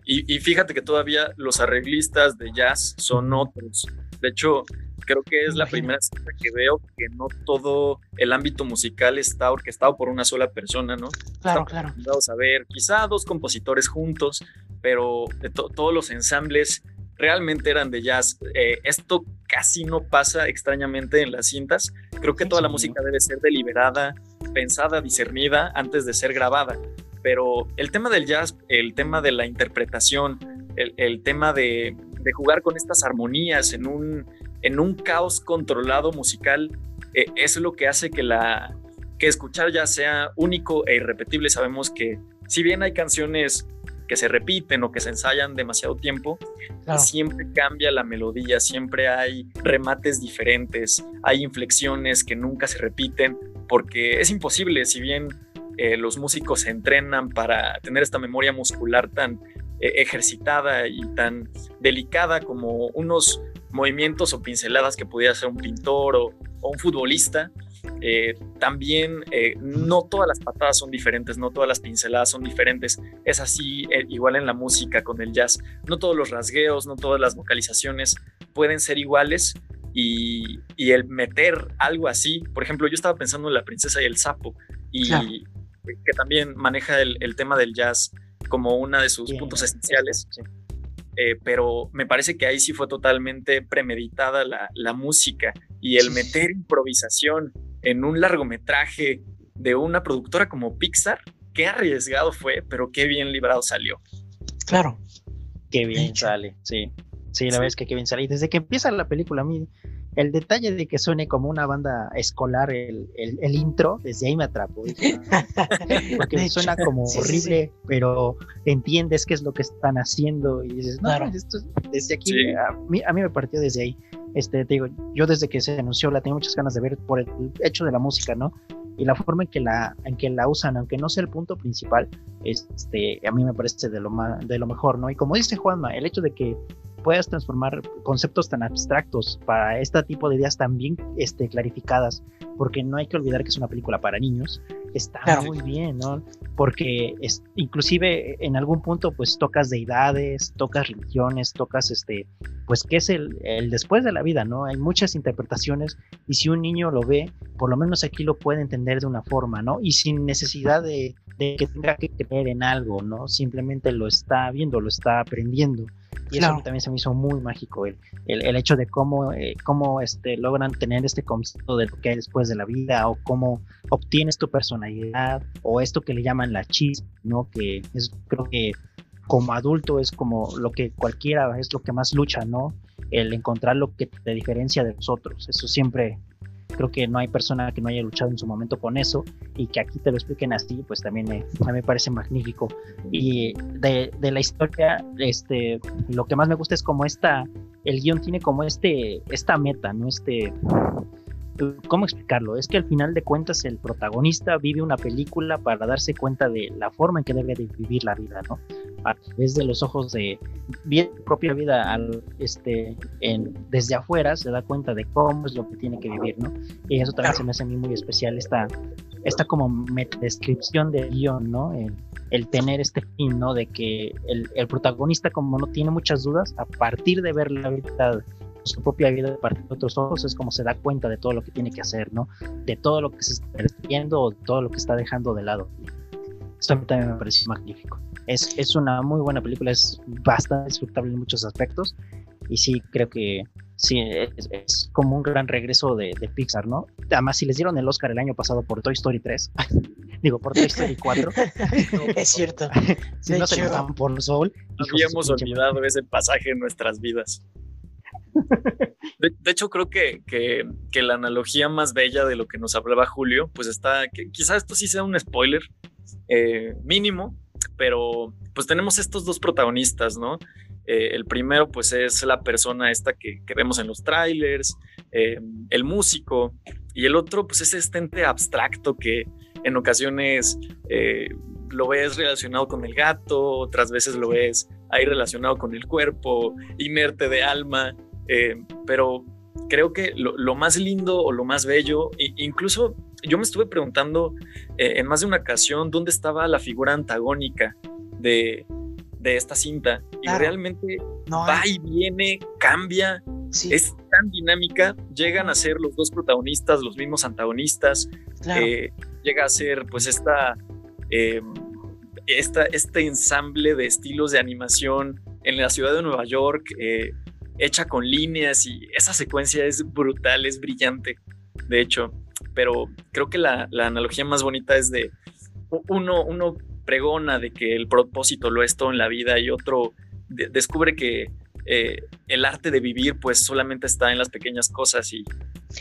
Y, y, fíjate que todavía los arreglistas de jazz son otros. De hecho, creo que es la primera vez que veo que no todo el ámbito musical está orquestado por una sola persona, ¿no? Claro, claro. Vamos a ver, quizá dos compositores juntos, pero de todos los ensambles realmente eran de jazz. Eh, esto casi no pasa extrañamente en las cintas. Creo que toda la música debe ser deliberada, pensada, discernida antes de ser grabada. Pero el tema del jazz, el tema de la interpretación, el, tema de, de, jugar con estas armonías en un, en un caos controlado musical, eh, es lo que hace que, la, que escuchar ya sea único e irrepetible. Sabemos que si bien hay canciones que se repiten o que se ensayan demasiado tiempo, siempre cambia la melodía, siempre hay remates diferentes, hay inflexiones que nunca se repiten, porque es imposible, si bien eh, los músicos se entrenan para tener esta memoria muscular tan eh, ejercitada y tan delicada como unos movimientos o pinceladas que pudiera hacer un pintor o, un futbolista. Eh, también eh, no todas las patadas son diferentes, no todas las pinceladas son diferentes. Es así eh, igual en la música con el jazz. No todos los rasgueos, no todas las vocalizaciones pueden ser iguales. Y, el meter algo así, por ejemplo, yo estaba pensando en La Princesa y el Sapo, y que también maneja el, tema del jazz como uno de sus puntos esenciales. Eh, pero me parece que ahí sí fue totalmente premeditada la, música y el meter improvisación en un largometraje de una productora como Pixar, qué arriesgado fue, pero qué bien librado salió. Claro. Qué bien sale, sí. Sí, la verdad es que qué bien sale. Y desde que empieza la película, a mí el detalle de que suene como una banda escolar el, el, intro, desde ahí me atrapó. Porque suena como horrible, pero entiendes qué es lo que están haciendo y dices, no, esto desde aquí, a, mí, a mí me partió desde ahí. Este, te digo, yo desde que se anunció la tengo muchas ganas de ver por el hecho de la música, ¿no? Y la forma en que la, en que la usan, aunque no sea el punto principal, este, a mí me parece de lo, de lo mejor, ¿no? Y como dice Juanma, el hecho de que puedas transformar conceptos tan abstractos para este tipo de ideas tan bien este, clarificadas, porque no hay que olvidar que es una película para niños, está muy bien, ¿no? Porque es, inclusive en algún punto pues tocas deidades, tocas religiones, tocas este, pues qué es el, el después de la vida, ¿no? Hay muchas interpretaciones y si un niño lo ve, por lo menos aquí lo puede entender de una forma, ¿no? Y sin necesidad de, de que tenga que creer en algo, ¿no? Simplemente lo está viendo, lo está aprendiendo. Y eso también se me hizo muy mágico, el, el, hecho de cómo, eh, cómo este, logran tener este concepto de lo que hay después de la vida o cómo obtienes tu personalidad o esto que le llaman la chispa, ¿no? Que es, creo que como adulto es como lo que cualquiera es lo que más lucha, ¿no? El encontrar lo que te diferencia de los otros. Eso siempre creo que no hay persona que no haya luchado en su momento con eso y que aquí te lo expliquen así, pues también me, me parece magnífico. Y de, de, la historia, este, lo que más me gusta es como esta, el guion tiene como este, esta meta, ¿no? Este, ¿cómo explicarlo? Es que al final de cuentas el protagonista vive una película para darse cuenta de la forma en que debe de vivir la vida, ¿no? A través de los ojos de bien propia vida al, este, en, desde afuera se da cuenta de cómo es lo que tiene que vivir, ¿no? Y eso también se me hace a mí muy especial, esta, esta como descripción del guion, ¿no? El, el, tener este fin, ¿no? De que el, el protagonista como no tiene muchas dudas, a partir de ver la vida su propia vida de partir de otros ojos, es como se da cuenta de todo lo que tiene que hacer, ¿no? De todo lo que se está perdiendo o de todo lo que está dejando de lado. Esto a mí también me pareció magnífico. Es, es una muy buena película, es bastante disfrutable en muchos aspectos. Y sí, creo que sí, es, como un gran regreso de, Pixar, ¿no? Además, si les dieron el Oscar el año pasado por Toy Story 3, digo, por Toy Story 4. es cierto. si no se por Soul. Habíamos olvidado ese pasaje en nuestras vidas. De, hecho, creo que, que, la analogía más bella de lo que nos hablaba Julio, pues está, que quizás esto sí sea un spoiler eh, mínimo, pero pues tenemos estos dos protagonistas, ¿no? Eh, el primero, pues es la persona esta que, vemos en los trailers, eh, el músico, y el otro, pues es este ente abstracto que en ocasiones lo ves relacionado con el gato, otras veces lo ves ahí relacionado con el cuerpo, inerte de alma, pero creo que lo, más lindo o lo más bello, incluso yo me estuve preguntando en más de una ocasión dónde estaba la figura antagónica de, de esta cinta y realmente va y viene, cambia, es tan dinámica, llegan a ser los dos protagonistas, los mismos antagonistas, eh, llega a ser pues esta, em, esta, este ensamble de estilos de animación en la ciudad de Nueva York, eh, hecha con líneas y esa secuencia es brutal, es brillante, de hecho, pero creo que la, la analogía más bonita es de uno, uno pregona de que el propósito lo es todo en la vida y otro descubre que eh, el arte de vivir pues solamente está en las pequeñas cosas y,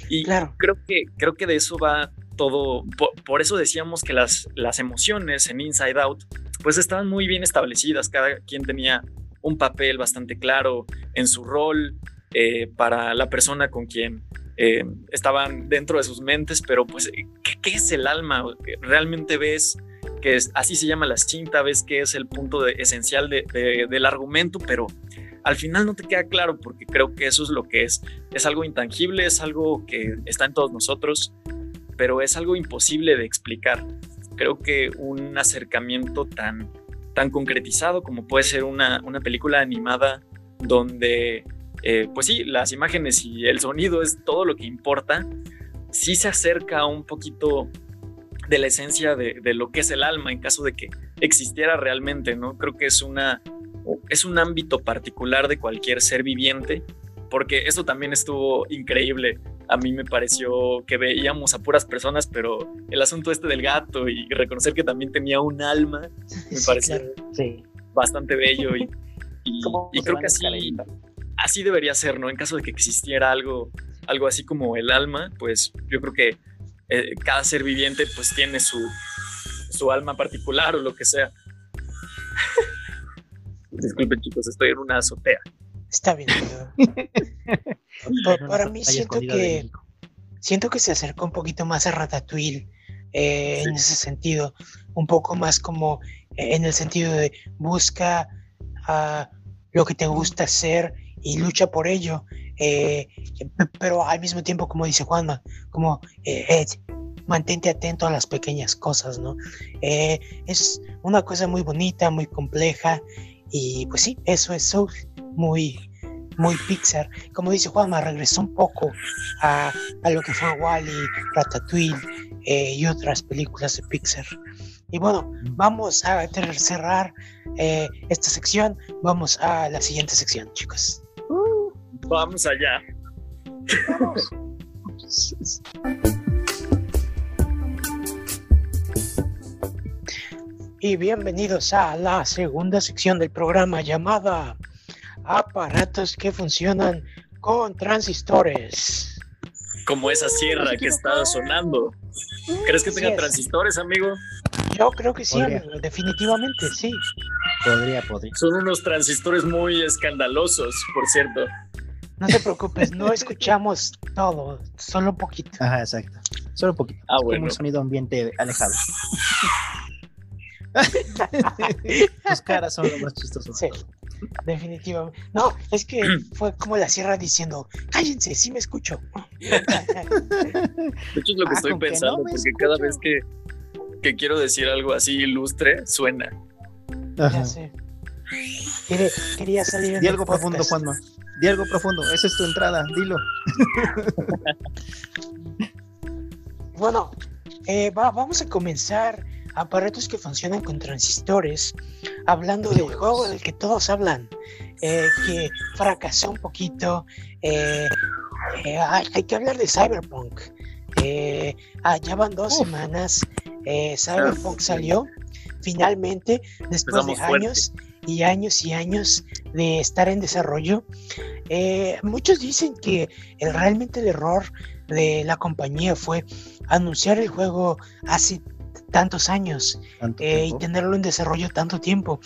y claro. creo, que, creo que de eso va todo, por, eso decíamos que las, las emociones en Inside Out pues estaban muy bien establecidas, cada quien tenía un papel bastante claro en su rol eh, para la persona con quien eh, estaban dentro de sus mentes, pero pues, ¿qué, ¿qué, es el alma? ¿Realmente ves que así se llama la cinta, ves que es el punto esencial del argumento, pero al final no te queda claro porque creo que eso es lo que es. Es algo intangible, es algo que está en todos nosotros, pero es algo imposible de explicar. Creo que un acercamiento tan, tan concretizado como puede ser una, película animada donde, eh, pues sí, las imágenes y el sonido es todo lo que importa, sí se acerca un poquito de la esencia de, lo que es el alma en caso de que existiera realmente, ¿no? Creo que es una es un ámbito particular de cualquier ser viviente, porque eso también estuvo increíble. A mí me pareció que veíamos a puras personas, pero el asunto este del gato y reconocer que también tenía un alma, me pareció bastante bello y, y, creo que así, así debería ser, ¿no? En caso de que existiera algo, algo así como el alma, pues yo creo que eh, cada ser viviente pues tiene su, su alma particular o lo que sea. Disculpen chicos, estoy en una azotea. Está bien. para, mí siento que siento que se acerca un poquito más a Ratatouille eh, en ese sentido, un poco más como eh, en el sentido de busca uh, lo que te gusta hacer y lucha por ello. Eh, pero al mismo tiempo, como dice Juanma, como eh, mantente atento a las pequeñas cosas, ¿no? Eh, es una cosa muy bonita, muy compleja y pues sí, eso es muy, muy Pixar. Como dice Juanma, regresó un poco a, a lo que fue Wally, Ratatouille y otras películas de Pixar. Y bueno, vamos a cerrar esta sección, vamos a la siguiente sección, chicos. Vamos allá. y bienvenidos a la segunda sección del programa llamada Aparatos que funcionan con transistores. Como esa sierra que está sonando. ¿Crees que tenga transistores, amigo? Yo creo que sí, definitivamente sí. Podría, podría. Son unos transistores muy escandalosos, por cierto. No te preocupes, no escuchamos todo, solo un poquito. Ajá, exacto. Solo un poquito. Ah, bueno. Como un sonido ambiente alejado. Tus caras son lo más chistoso. Sí, definitivamente. No, es que fue como la sierra diciendo, cállense, sí me escucho. De hecho es lo que ah, estoy pensando, porque cada vez que, que, quiero decir algo así ilustre, suena. Ajá. Ya sé. Quería, salir en algo profundo, Juanma. Di algo profundo, esa es tu entrada, dilo. bueno, eh, vamos a comenzar aparatos que funcionan con transistores, hablando del juego del que todos hablan, eh, que fracasó un poquito. Eh, eh, hay, que hablar de Cyberpunk. Ah, ya van dos semanas. Cyberpunk salió finalmente después de años y años y años de estar en desarrollo. muchos dicen que realmente el error de la compañía fue anunciar el juego hace tantos años eh, y tenerlo en desarrollo tanto tiempo.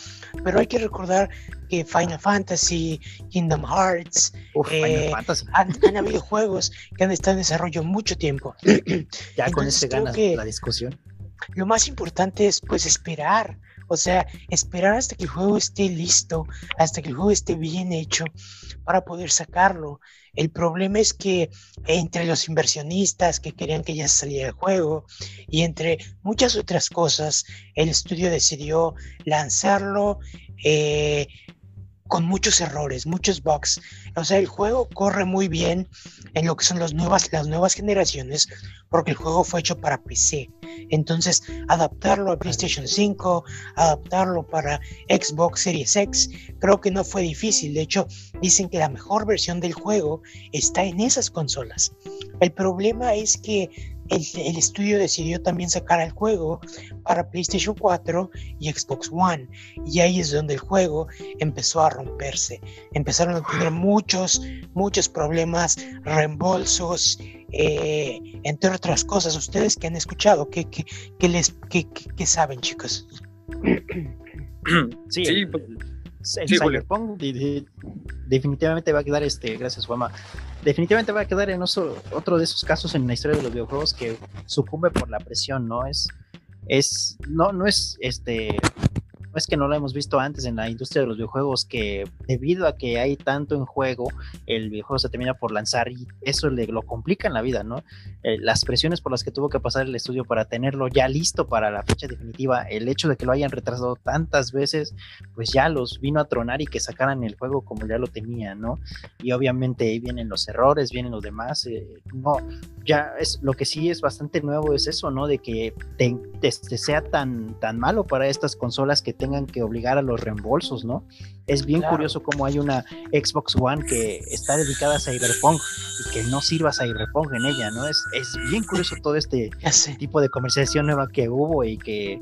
Pero hay que recordar que Final Fantasy, Kingdom Hearts, eh, Han, habido juegos que han estado en desarrollo mucho tiempo. ya con este ganas la discusión. Lo más importante es pues esperar. O sea, esperar hasta que el juego esté listo, hasta que el juego esté bien hecho para poder sacarlo. El problema es que entre los inversionistas que querían que ya saliera el juego y entre muchas otras cosas, el estudio decidió lanzarlo eh, con muchos errores, muchos bugs. O sea, el juego corre muy bien en lo que son las nuevas, las nuevas generaciones, porque el juego fue hecho para PC. Entonces, adaptarlo a PlayStation 5, adaptarlo para Xbox Series X, creo que no fue difícil. De hecho, dicen que la mejor versión del juego está en esas consolas. El problema es que el, estudio decidió también sacar el juego para PlayStation 4 y Xbox One. Y ahí es donde el juego empezó a romperse. Empezaron a tener muchos, muchos problemas, reembolsos, eh, entre otras cosas. Ustedes que han escuchado, ¿qué, qué, les, qué, saben, chicos? Sí, sí, pues, Cyberpunk definitivamente va a quedar, este, gracias Juama, definitivamente va a quedar en otro de esos casos en la historia de los videojuegos que sucumbe por la presión, ¿no? Es, es, no, no es, este, es que no lo hemos visto antes en la industria de los videojuegos, que debido a que hay tanto en juego, el videojuego se termina por lanzar y eso le, lo complica en la vida, ¿no? Eh, las presiones por las que tuvo que pasar el estudio para tenerlo ya listo para la fecha definitiva, el hecho de que lo hayan retrasado tantas veces, pues ya los vino a tronar y que sacaran el juego como ya lo tenían, ¿no? Y obviamente ahí vienen los errores, vienen los demás, eh, no, ya es lo que sí es bastante nuevo es eso, ¿no? De que te, sea tan, tan malo para estas consolas que tengan que obligar a los reembolsos, ¿no? Es bien curioso cómo hay una Xbox One que está dedicada a Cyberpunk y que no sirva Cyberpunk en ella, ¿no? Es, es bien curioso todo este tipo de comercialización nueva que hubo y que,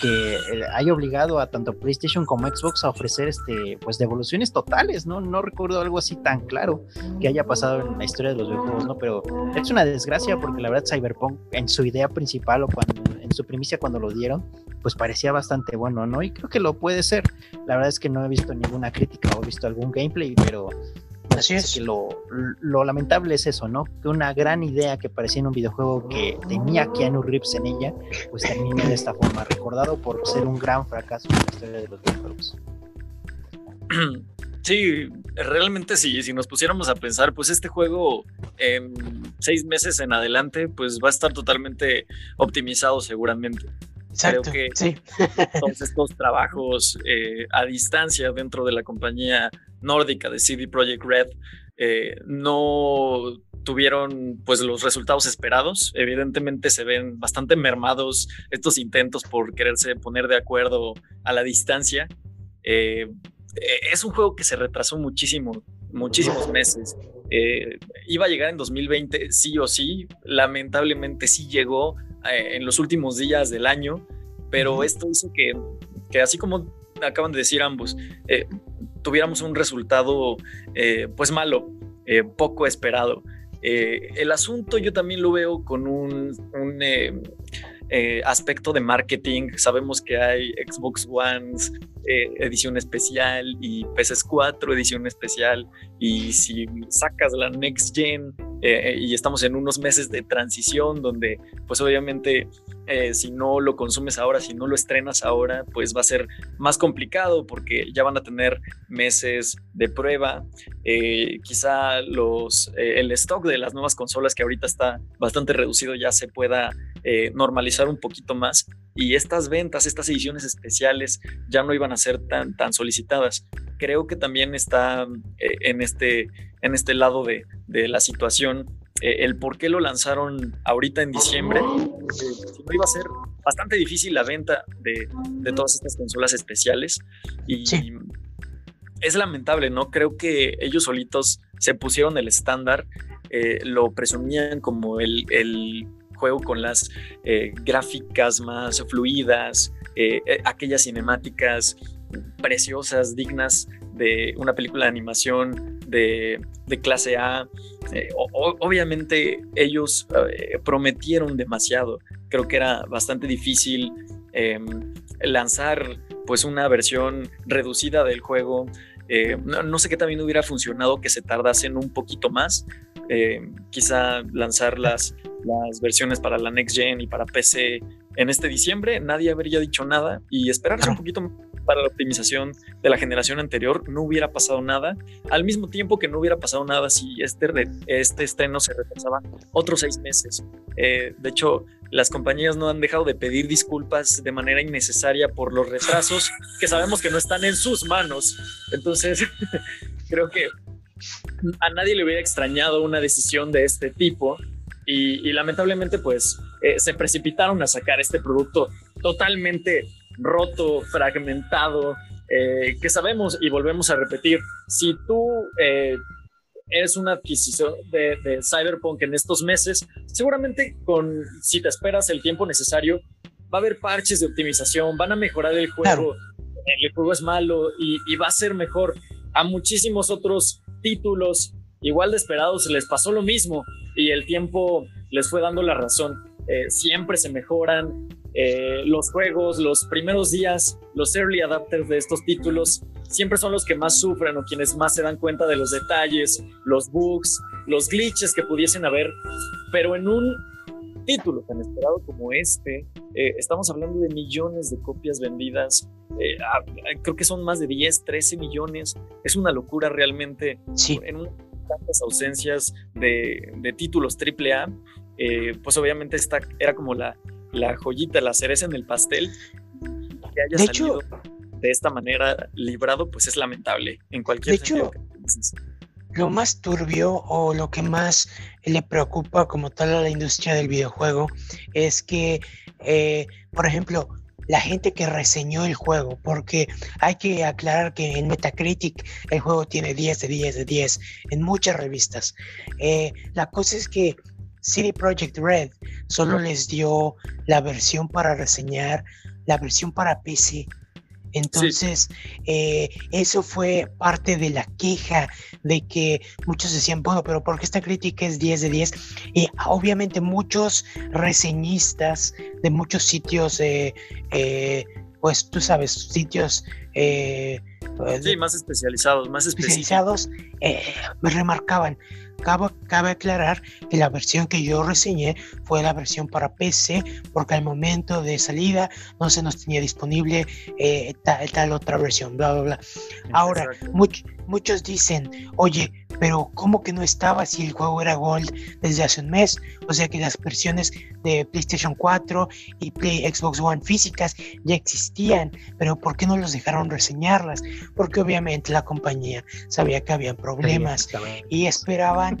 que eh, hay obligado a tanto PlayStation como Xbox a ofrecer este, pues devoluciones totales, ¿no? No recuerdo algo así tan claro que haya pasado en la historia de los videojuegos, ¿no? Pero es una desgracia porque la verdad Cyberpunk en su idea principal o cuando, en su primicia cuando lo dieron, pues parecía bastante bueno, ¿no? Y creo que lo puede ser. La verdad es que no he visto ninguna crítica o he visto algún gameplay, pero Así es. Que lo, lo, lamentable es eso, ¿no? Que una gran idea que parecía en un videojuego que tenía Keanu Reeves en ella, pues termine de esta forma, recordado por ser un gran fracaso en la historia de los videojuegos. Sí, realmente sí, si nos pusiéramos a pensar, pues este juego en seis meses en adelante, pues va a estar totalmente optimizado seguramente. Exacto, Creo que sí. todos estos trabajos eh, a distancia dentro de la compañía nórdica de CD Projekt Red eh, no tuvieron pues los resultados esperados. Evidentemente se ven bastante mermados estos intentos por quererse poner de acuerdo a la distancia. Eh, es un juego que se retrasó muchísimo, muchísimos meses. Eh, iba a llegar en 2020, sí o sí. Lamentablemente sí llegó eh, en los últimos días del año, pero esto hizo que, que, así como acaban de decir ambos, tuviéramos un resultado pues malo, poco esperado. el asunto yo también lo veo con un, un aspecto de marketing. Sabemos que hay Xbox Ones eh, edición especial y PS4 edición especial y si sacas la Next Gen eh, y estamos en unos meses de transición donde pues obviamente eh, si no lo consumes ahora, si no lo estrenas ahora, pues va a ser más complicado porque ya van a tener meses de prueba. quizá los, el stock de las nuevas consolas que ahorita está bastante reducido ya se pueda normalizar un poquito más y estas ventas, estas ediciones especiales ya no iban a ser tan, tan solicitadas. Creo que también está eh, en, este, en este lado de, de la situación eh, el por qué lo lanzaron ahorita en diciembre. Eh, si no iba a ser bastante difícil la venta de, todas estas consolas especiales y es lamentable, ¿no? Creo que ellos solitos se pusieron el estándar, eh, lo presumían como el, juego con las eh, gráficas más fluidas, eh, aquellas cinemáticas preciosas, dignas de una película de animación de, clase A. obviamente ellos prometieron demasiado. Creo que era bastante difícil em, lanzar pues una versión reducida del juego eh, no, sé qué también hubiera funcionado que se tardasen un poquito más. Eh, quizá lanzar las, las versiones para la Next Gen y para PC en este diciembre, nadie habría dicho nada y esperarse un poquito para la optimización de la generación anterior, no hubiera pasado nada, al mismo tiempo que no hubiera pasado nada si este, este estreno se retrasaba otros seis meses. Eh, de hecho, las compañías no han dejado de pedir disculpas de manera innecesaria por los retrasos que sabemos que no están en sus manos. Entonces, creo que a nadie le hubiera extrañado una decisión de este tipo y, lamentablemente pues eh, se precipitaron a sacar este producto totalmente roto, fragmentado, eh, que sabemos y volvemos a repetir, si tú eh, eres una adquisición de, Cyberpunk en estos meses, seguramente con, si te esperas el tiempo necesario, va a haber parches de optimización, van a mejorar el juego, el juego es malo y, y va a ser mejor. A muchísimos otros títulos igual de esperados les pasó lo mismo y el tiempo les fue dando la razón. Eh, siempre se mejoran eh, los juegos, los primeros días, los early adapters de estos títulos siempre son los que más sufren o quienes más se dan cuenta de los detalles, los bugs, los glitches que pudiesen haber, pero en un título tan esperado como este, eh, estamos hablando de millones de copias vendidas, creo que son más de 10, 13 millones, es una locura realmente sí. en tantas ausencias de, de títulos AAA eh, pues obviamente esta era como la, la joyita, la cereza en el pastel. Que haya de salido hecho, de esta manera librado, pues es lamentable en cualquier de hecho, lo más turbio o lo que más le preocupa como tal a la industria del videojuego es que, eh, por ejemplo, la gente que reseñó el juego, porque hay que aclarar que en Metacritic el juego tiene 10 de 10 de 10 en muchas revistas. Eh, la cosa es que City Project Red solo les dio la versión para reseñar, la versión para PC. Entonces, eh, eso fue parte de la queja de que muchos decían, bueno, pero ¿por qué esta crítica es 10 de 10? Y obviamente muchos reseñistas de muchos sitios, eh, eh, pues tú sabes, sitios... sí, más especializados, más especializados, me remarcaban, Cabe, aclarar que la versión que yo reseñé fue la versión para PC, porque al momento de salida no se nos tenía disponible eh, tal, otra versión, bla, bla, bla. Ahora, muchos dicen, oye, pero ¿cómo que no estaba si el juego era Gold desde hace un mes? O sea que las versiones de PlayStation 4 y Play, Xbox One físicas ya existían, pero ¿por qué no los dejaron reseñarlas? Porque obviamente la compañía sabía que había problemas y esperaban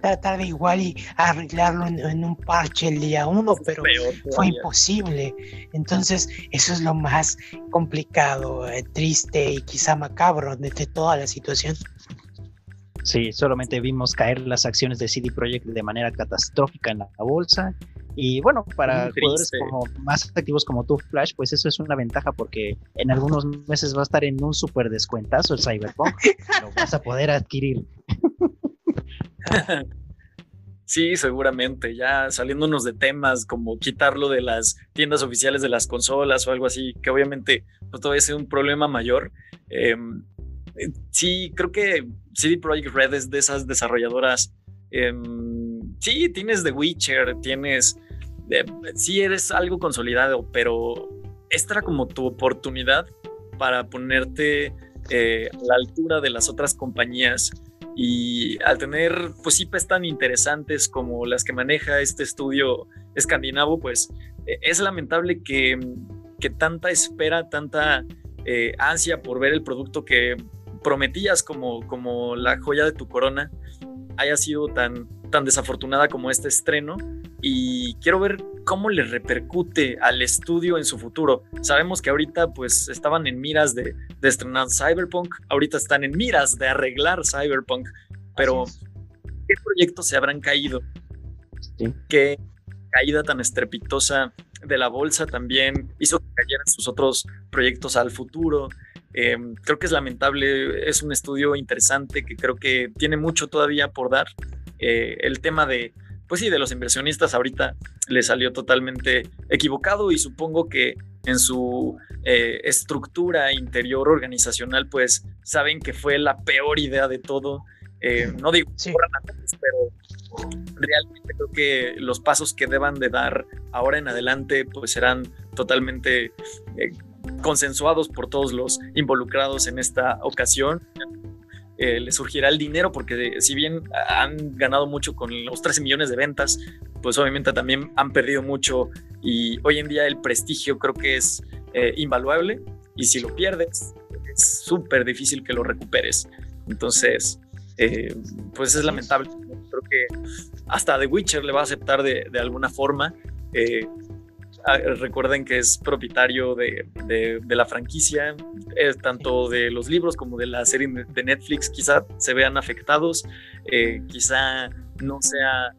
tratar de igual y arreglarlo en, un parche el día uno, pero fue imposible. Entonces, eso es lo más complicado, eh, triste y quizá macabro de toda la situación. Sí, solamente vimos caer las acciones de CD Projekt de manera catastrófica en la bolsa. Y bueno, para jugadores como más activos como tú, Flash, pues eso es una ventaja porque en algunos meses va a estar en un súper descuentazo el Cyberpunk. lo vas a poder adquirir. Sí, seguramente, ya saliéndonos de temas como quitarlo de las tiendas oficiales de las consolas o algo así, que obviamente no todavía es un problema mayor. Em, sí, creo que CD Projekt Red es de esas desarrolladoras. Em, sí, tienes The Witcher, tienes. Eh, sí, eres algo consolidado, pero esta era como tu oportunidad para ponerte eh, a la altura de las otras compañías. Y al tener, pues, tan interesantes como las que maneja este estudio escandinavo, pues e, es lamentable que, que tanta espera, tanta eh, ansia por ver el producto que prometías como, como la joya de tu corona haya sido tan, tan desafortunada como este estreno. y quiero ver cómo le repercute al estudio en su futuro. Sabemos que ahorita pues estaban en miras de, de estrenar Cyberpunk, ahorita están en miras de arreglar Cyberpunk, pero ¿qué proyectos se habrán caído? ¿Qué caída tan estrepitosa de la bolsa también hizo que cayeran sus otros proyectos al futuro? Em, creo que es lamentable, es un estudio interesante que creo que tiene mucho todavía por dar. Eh, el tema de, pues sí, de los inversionistas ahorita le salió totalmente equivocado y supongo que en su eh, estructura interior organizacional, pues saben que fue la peor idea de todo. Eh, no digo sí. pero realmente creo que los pasos que deban de dar ahora en adelante, pues serán totalmente consensuados por todos los involucrados en esta ocasión. Eh, le surgirá el dinero porque si bien han ganado mucho con los 13 millones de ventas, pues obviamente también han perdido mucho y hoy en día el prestigio creo que es eh, invaluable y si lo pierdes es súper difícil que lo recuperes. Entonces, eh, pues es lamentable. Creo que hasta The Witcher le va a aceptar de, alguna forma. Recuerden que es propietario de, la franquicia, tanto de los libros como de la serie de Netflix, quizá se vean afectados, eh, quizá no sea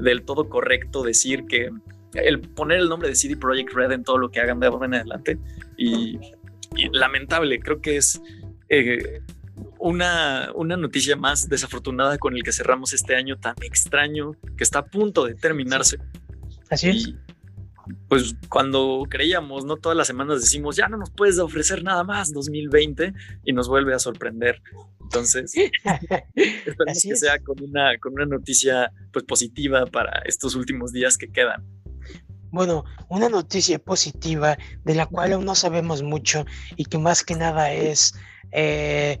del todo correcto decir que el poner el nombre de CD Projekt Red en todo lo que hagan de ahora en adelante y, lamentable, creo que es eh, una, una noticia más desafortunada con el que cerramos este año tan extraño que está a punto de terminarse. Así es pues cuando creíamos, ¿no? Todas las semanas decimos, ya no nos puedes ofrecer nada más 2020 y nos vuelve a sorprender. Entonces, esperemos que sea con una, con una noticia pues positiva para estos últimos días que quedan. Bueno, una noticia positiva de la cual aún no sabemos mucho y que más que nada es, eh,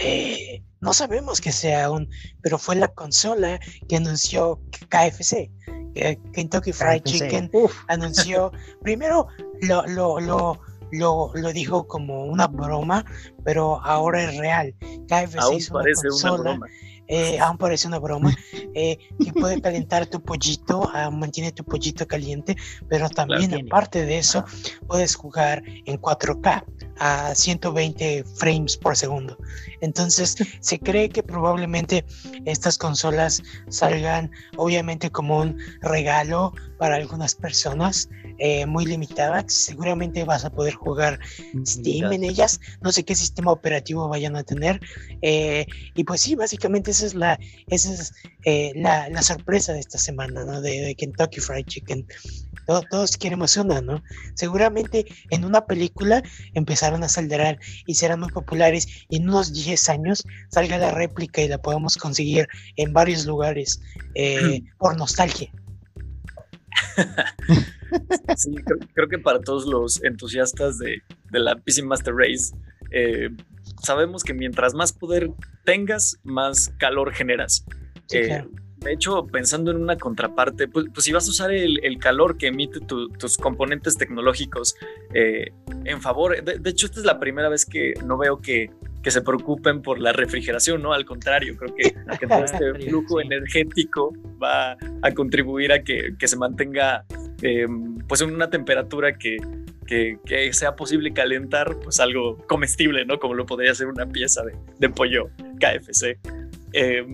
eh, no sabemos que sea aún, pero fue la consola que anunció KFC. Kentucky Fried Chicken anunció, primero lo, lo, lo, lo, lo dijo como una broma, pero ahora es real. KFC aún parece una, broma. Eh, aún parece una broma, eh, que puede calentar tu pollito, ah, mantiene tu pollito caliente, pero también aparte de eso, puedes jugar en 4K a 120 frames por segundo. Entonces, se cree que probablemente estas consolas salgan obviamente como un regalo para algunas personas eh, muy limitadas. Seguramente vas a poder jugar Steam en ellas. No sé qué sistema operativo vayan a tener. Eh, y pues sí, básicamente esa es la, esa es, eh, la, la, sorpresa de esta semana, ¿no? De, de Kentucky Fried Chicken todos queremos una, ¿no? Seguramente en una película empezaron a saldar y serán muy populares y en unos 10 años salga la réplica y la podamos conseguir en varios lugares eh, por nostalgia. Sí, creo, que para todos los entusiastas de, la PC Master Race, eh, sabemos que mientras más poder tengas, más calor generas. Eh, de hecho, pensando en una contraparte, pues, pues si vas a usar el, calor que emite tus componentes tecnológicos eh, en favor, de, hecho esta es la primera vez que no veo que, que, se preocupen por la refrigeración, ¿no? Al contrario, creo que, todo este flujo energético va a contribuir a que, que se mantenga eh, pues en una temperatura que, que, que, sea posible calentar pues algo comestible, ¿no? Como lo podría ser una pieza de, de pollo KFC. Eh,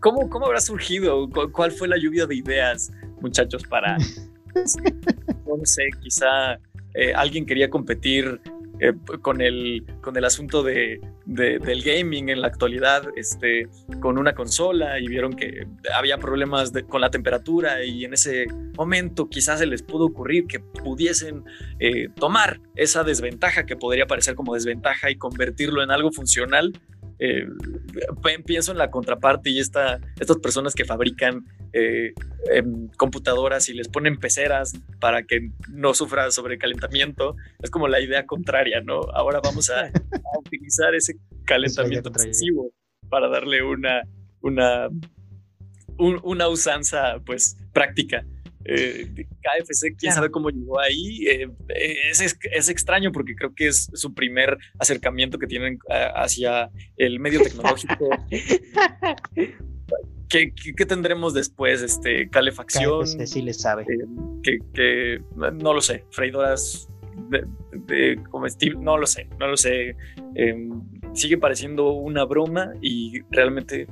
¿cómo, ¿Cómo habrá surgido? ¿Cuál fue la lluvia de ideas, muchachos, para, no sé, quizá eh, alguien quería competir eh, con, el, con el asunto de, del gaming en la actualidad, este, con una consola y vieron que había problemas con la temperatura y en ese momento quizás se les pudo ocurrir que pudiesen tomar esa desventaja que podría parecer como desventaja y convertirlo en algo funcional eh, pienso en la contraparte y esta, estas personas que fabrican eh, em, computadoras y les ponen peceras para que no sufra sobrecalentamiento, es como la idea contraria, ¿no? Ahora vamos a, utilizar ese calentamiento excesivo para darle una, una, una usanza pues práctica. Eh, KFC, quién sabe cómo llegó ahí. Eh, es, es, extraño porque creo que es su primer acercamiento que tienen hacia el medio tecnológico. ¿qué, qué, tendremos después? Este, calefacción. Este sí le sabe. Eh, que, no lo sé, freidoras de, de, comestible, no lo sé, no lo sé. Em, sigue pareciendo una broma y realmente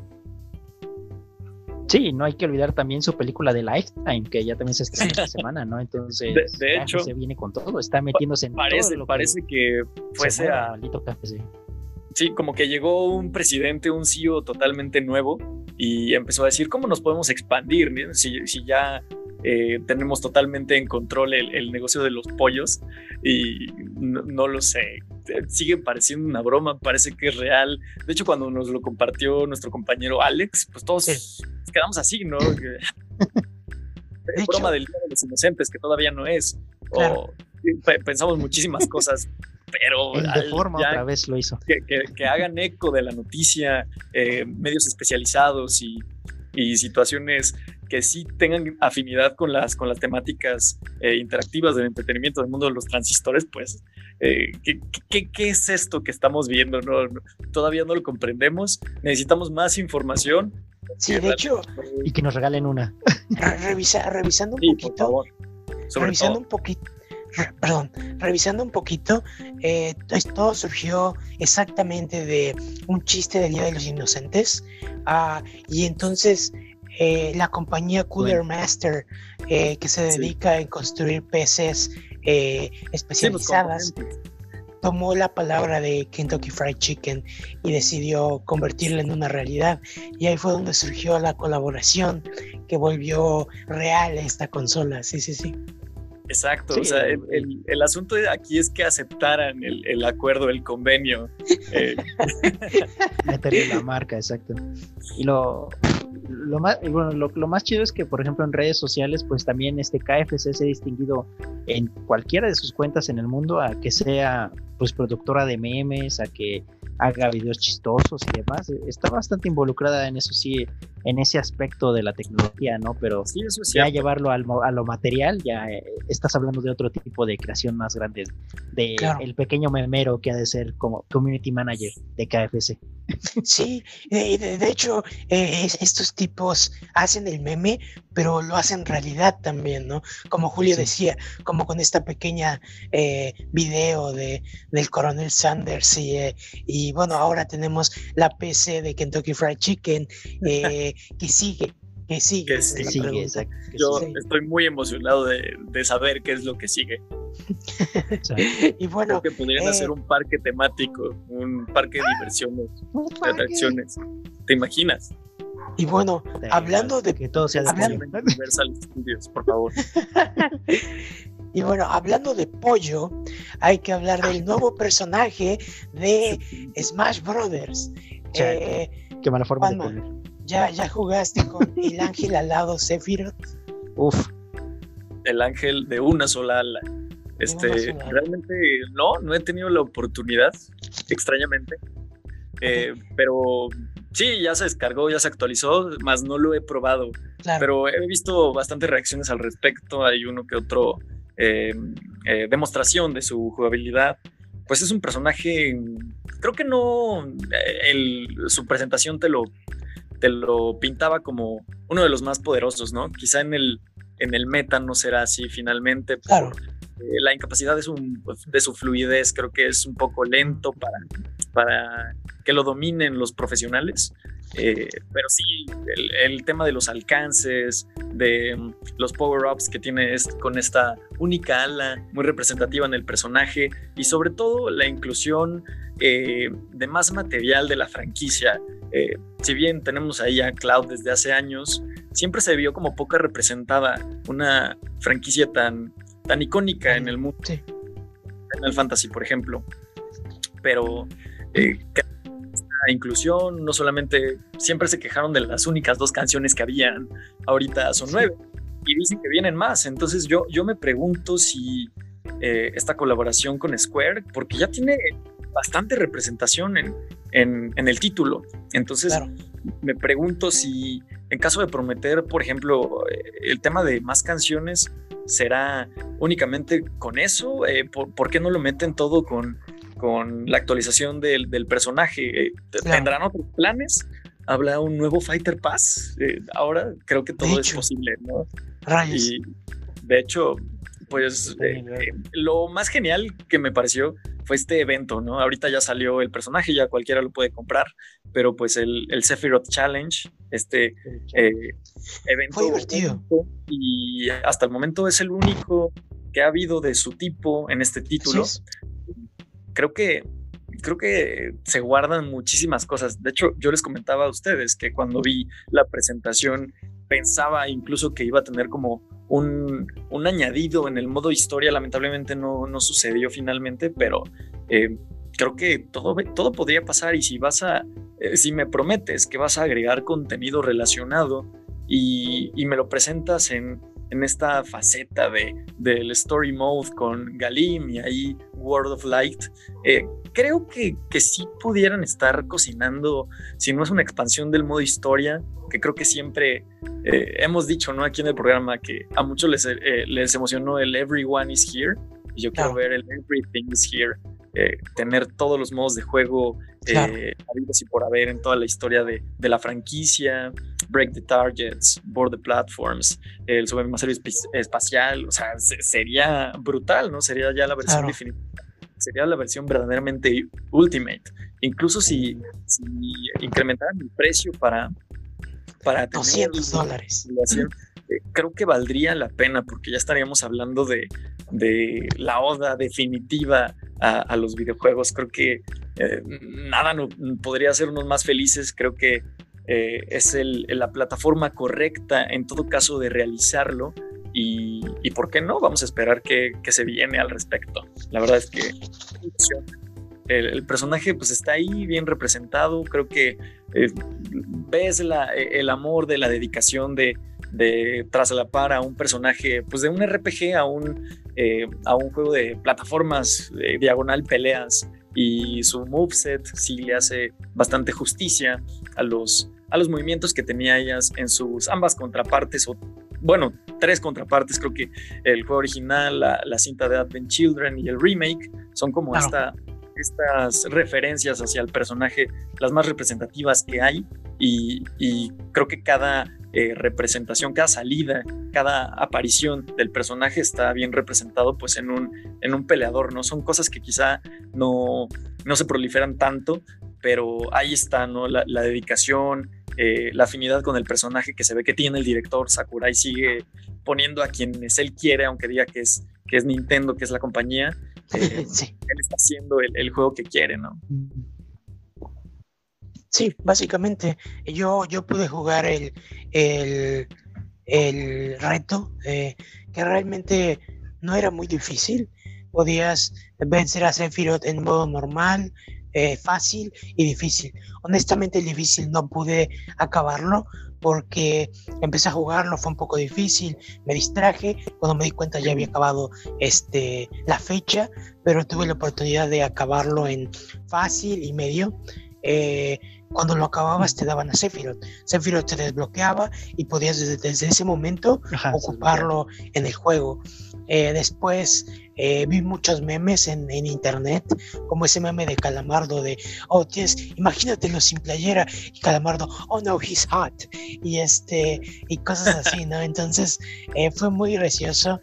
Sí, no hay que olvidar también su película de Lifetime, que ya también se estrena esta semana, ¿no? Entonces, de, hecho, se viene con todo, está metiéndose en parece, todo Parece que, fuese a... Sí, como que llegó un presidente, un CEO totalmente nuevo y empezó a decir, ¿cómo nos podemos expandir? Si, si ya eh, tenemos totalmente en control el, negocio de los pollos y no, lo sé, sigue pareciendo una broma, parece que es real. De hecho, cuando nos lo compartió nuestro compañero Alex, pues todos quedamos así, ¿no? es broma del Día de los Inocentes, que todavía no es. O pensamos muchísimas cosas pero de forma otra vez lo hizo. Que, hagan eco de la noticia, eh, medios especializados y, y, situaciones que sí tengan afinidad con las, con las temáticas eh, interactivas del entretenimiento del mundo de los transistores, pues, eh, ¿qué, qué, es esto que estamos viendo? No, todavía no lo comprendemos, necesitamos más información. Sí, de hecho. Y que nos regalen una. Revisa, revisando un poquito. revisando un poquito. Perdón, revisando un poquito, eh, todo surgió exactamente de un chiste del Día de los Inocentes. Ah, y entonces eh, la compañía Cooler Master, eh, que se dedica a construir PCs eh, especializadas, tomó la palabra de Kentucky Fried Chicken y decidió convertirla en una realidad. Y ahí fue donde surgió la colaboración que volvió real esta consola. Sí, sí, sí. Exacto, o sea, el, el, asunto aquí es que aceptaran el, el acuerdo, el convenio. Eh. Meterle la marca, exacto. Y lo, lo más, bueno, lo, más chido es que, por ejemplo, en redes sociales, pues también este KFC se ha distinguido en cualquiera de sus cuentas en el mundo a que sea pues productora de memes, a que haga videos chistosos y demás. Está bastante involucrada en eso, sí, en ese aspecto de la tecnología, ¿no? Pero ya llevarlo al, a lo material, ya eh, estás hablando de otro tipo de creación más grande, de el pequeño memero que ha de ser como community manager de KFC. Sí, de, hecho, eh, estos tipos hacen el meme, pero lo hacen realidad también, ¿no? Como Julio decía, como con esta pequeña eh, video de, del coronel Sanders y, eh, y, bueno, ahora tenemos la PC de Kentucky Fried Chicken que sigue. Que sigue. Yo estoy muy emocionado de, de, saber qué es lo que sigue. y bueno. Creo que podrían hacer un parque temático, un parque de diversiones, de atracciones. ¿Te imaginas? Y bueno, hablando de que todo sea de Universal Studios, por favor. y bueno, hablando de pollo, hay que hablar del nuevo personaje de Smash Brothers. Eh, Qué mala forma de poner. ¿ya, ¿Ya jugaste con el ángel alado Sephiroth? Uf. El ángel de una sola ala. Este, realmente no, no he tenido la oportunidad, extrañamente. Eh, pero sí, ya se descargó, ya se actualizó, más no lo he probado. Pero he visto bastantes reacciones al respecto. Hay uno que otro eh, eh, demostración de su jugabilidad. Pues es un personaje, creo que no, su presentación te lo, te lo pintaba como uno de los más poderosos, ¿no? Quizá en el, en el meta no será así finalmente. Claro. Eh, la incapacidad de su, de su fluidez creo que es un poco lento para, para que lo dominen los profesionales. Eh, pero sí, el, tema de los alcances, de mm, los power-ups que tiene con esta única ala muy representativa en el personaje y sobre todo la inclusión eh, de más material de la franquicia. si bien tenemos ahí a Cloud desde hace años, siempre se vio como poca representada una franquicia tan tan icónica en el mundo. Sí. En el fantasy, por ejemplo. Pero eh, inclusión, no solamente siempre se quejaron de las únicas dos canciones que habían, ahorita son nueve y dicen que vienen más. Entonces yo, yo me pregunto si eh, esta colaboración con Square, porque ya tiene bastante representación en, en, el título. Entonces me pregunto si en caso de prometer, por ejemplo, eh, el tema de más canciones, ¿Será únicamente con eso? Eh, ¿por, qué no lo meten todo con, con la actualización del, personaje? Eh, ¿Tendrán otros planes? habla un nuevo Fighter Pass. Eh, ahora creo que todo es posible, ¿no? Y de hecho, pues eh, lo más genial que me pareció fue este evento, ¿no? Ahorita ya salió el personaje, ya cualquiera lo puede comprar, pero pues el, el Sephiroth Challenge, este eh, evento. Fue divertido. Y hasta el momento es el único que ha habido de su tipo en este título. Creo que creo que se guardan muchísimas cosas. De hecho, yo les comentaba a ustedes que cuando vi la presentación pensaba incluso que iba a tener como un, añadido en el modo historia. Lamentablemente no, no sucedió finalmente, pero eh, creo que todo, todo podría pasar y si vas a, eh, si me prometes que vas a agregar contenido relacionado y, y me lo presentas en, en esta faceta de, del story mode con Galim y ahí World of Light, eh, creo que, que sí pudieran estar cocinando, si no es una expansión del modo historia, que creo que siempre eh, hemos dicho ¿no? aquí en el programa que a muchos les, eh, les emocionó el Everyone is Here, y yo quiero ver el Everything is Here. Tener todos los modos de juego claro. y por haber en toda la historia de, de la franquicia, Break the Targets, Board the Platforms, el Supermassive espacial, o sea, sería brutal, ¿no? Sería ya la versión definitiva. Sería la versión verdaderamente Ultimate. Incluso si, si incrementaran el precio para, para tener 200 dólares. Eh, creo que valdría la pena porque ya estaríamos hablando de, de la oda definitiva a, los videojuegos. Creo que eh, nada no, podría hacernos más felices. Creo que eh, es la plataforma correcta en todo caso de realizarlo y, por qué no, vamos a esperar que, se viene al respecto. La verdad es que el, personaje pues está ahí bien representado, creo que eh, ves el amor de la dedicación de, de traslapar a un personaje, pues de un RPG a un, eh, a un juego de plataformas, de diagonal peleas, y su moveset sí le hace bastante justicia a los, a los movimientos que tenía ellas en sus ambas contrapartes, o bueno, tres contrapartes, creo que el juego original, la, cinta de Advent Children y el remake son como esta, estas referencias hacia el personaje, las más representativas que hay, y, creo que cada eh, representación, cada salida, cada aparición del personaje está bien representado pues en un, en un peleador, ¿no? Son cosas que quizá no, no se proliferan tanto, pero ahí está, ¿no? La, dedicación, eh, la afinidad con el personaje que se ve que tiene el director. Sakurai sigue poniendo a quienes él quiere, aunque diga que es, que es Nintendo, que es la compañía. Eh, él está haciendo el, juego que quiere, ¿no? Sí, básicamente. Yo, yo pude jugar el, el, el reto, eh, que realmente no era muy difícil. Podías vencer a Sephiroth en modo normal, eh, fácil y difícil. Honestamente el difícil no pude acabarlo porque empecé a jugarlo, fue un poco difícil, me distraje, cuando me di cuenta ya había acabado este, la fecha, pero tuve la oportunidad de acabarlo en fácil y medio. Eh, cuando lo acababas te daban a Sephiroth. Sephiroth te desbloqueaba y podías desde, ese momento ocuparlo en el juego. Eh, después eh, vi muchos memes en, internet, como ese meme de Calamardo de, oh, tienes, imagínatelo sin playera, y Calamardo, oh no, he's hot, y este, y cosas así, ¿no? Entonces, eh, fue muy gracioso.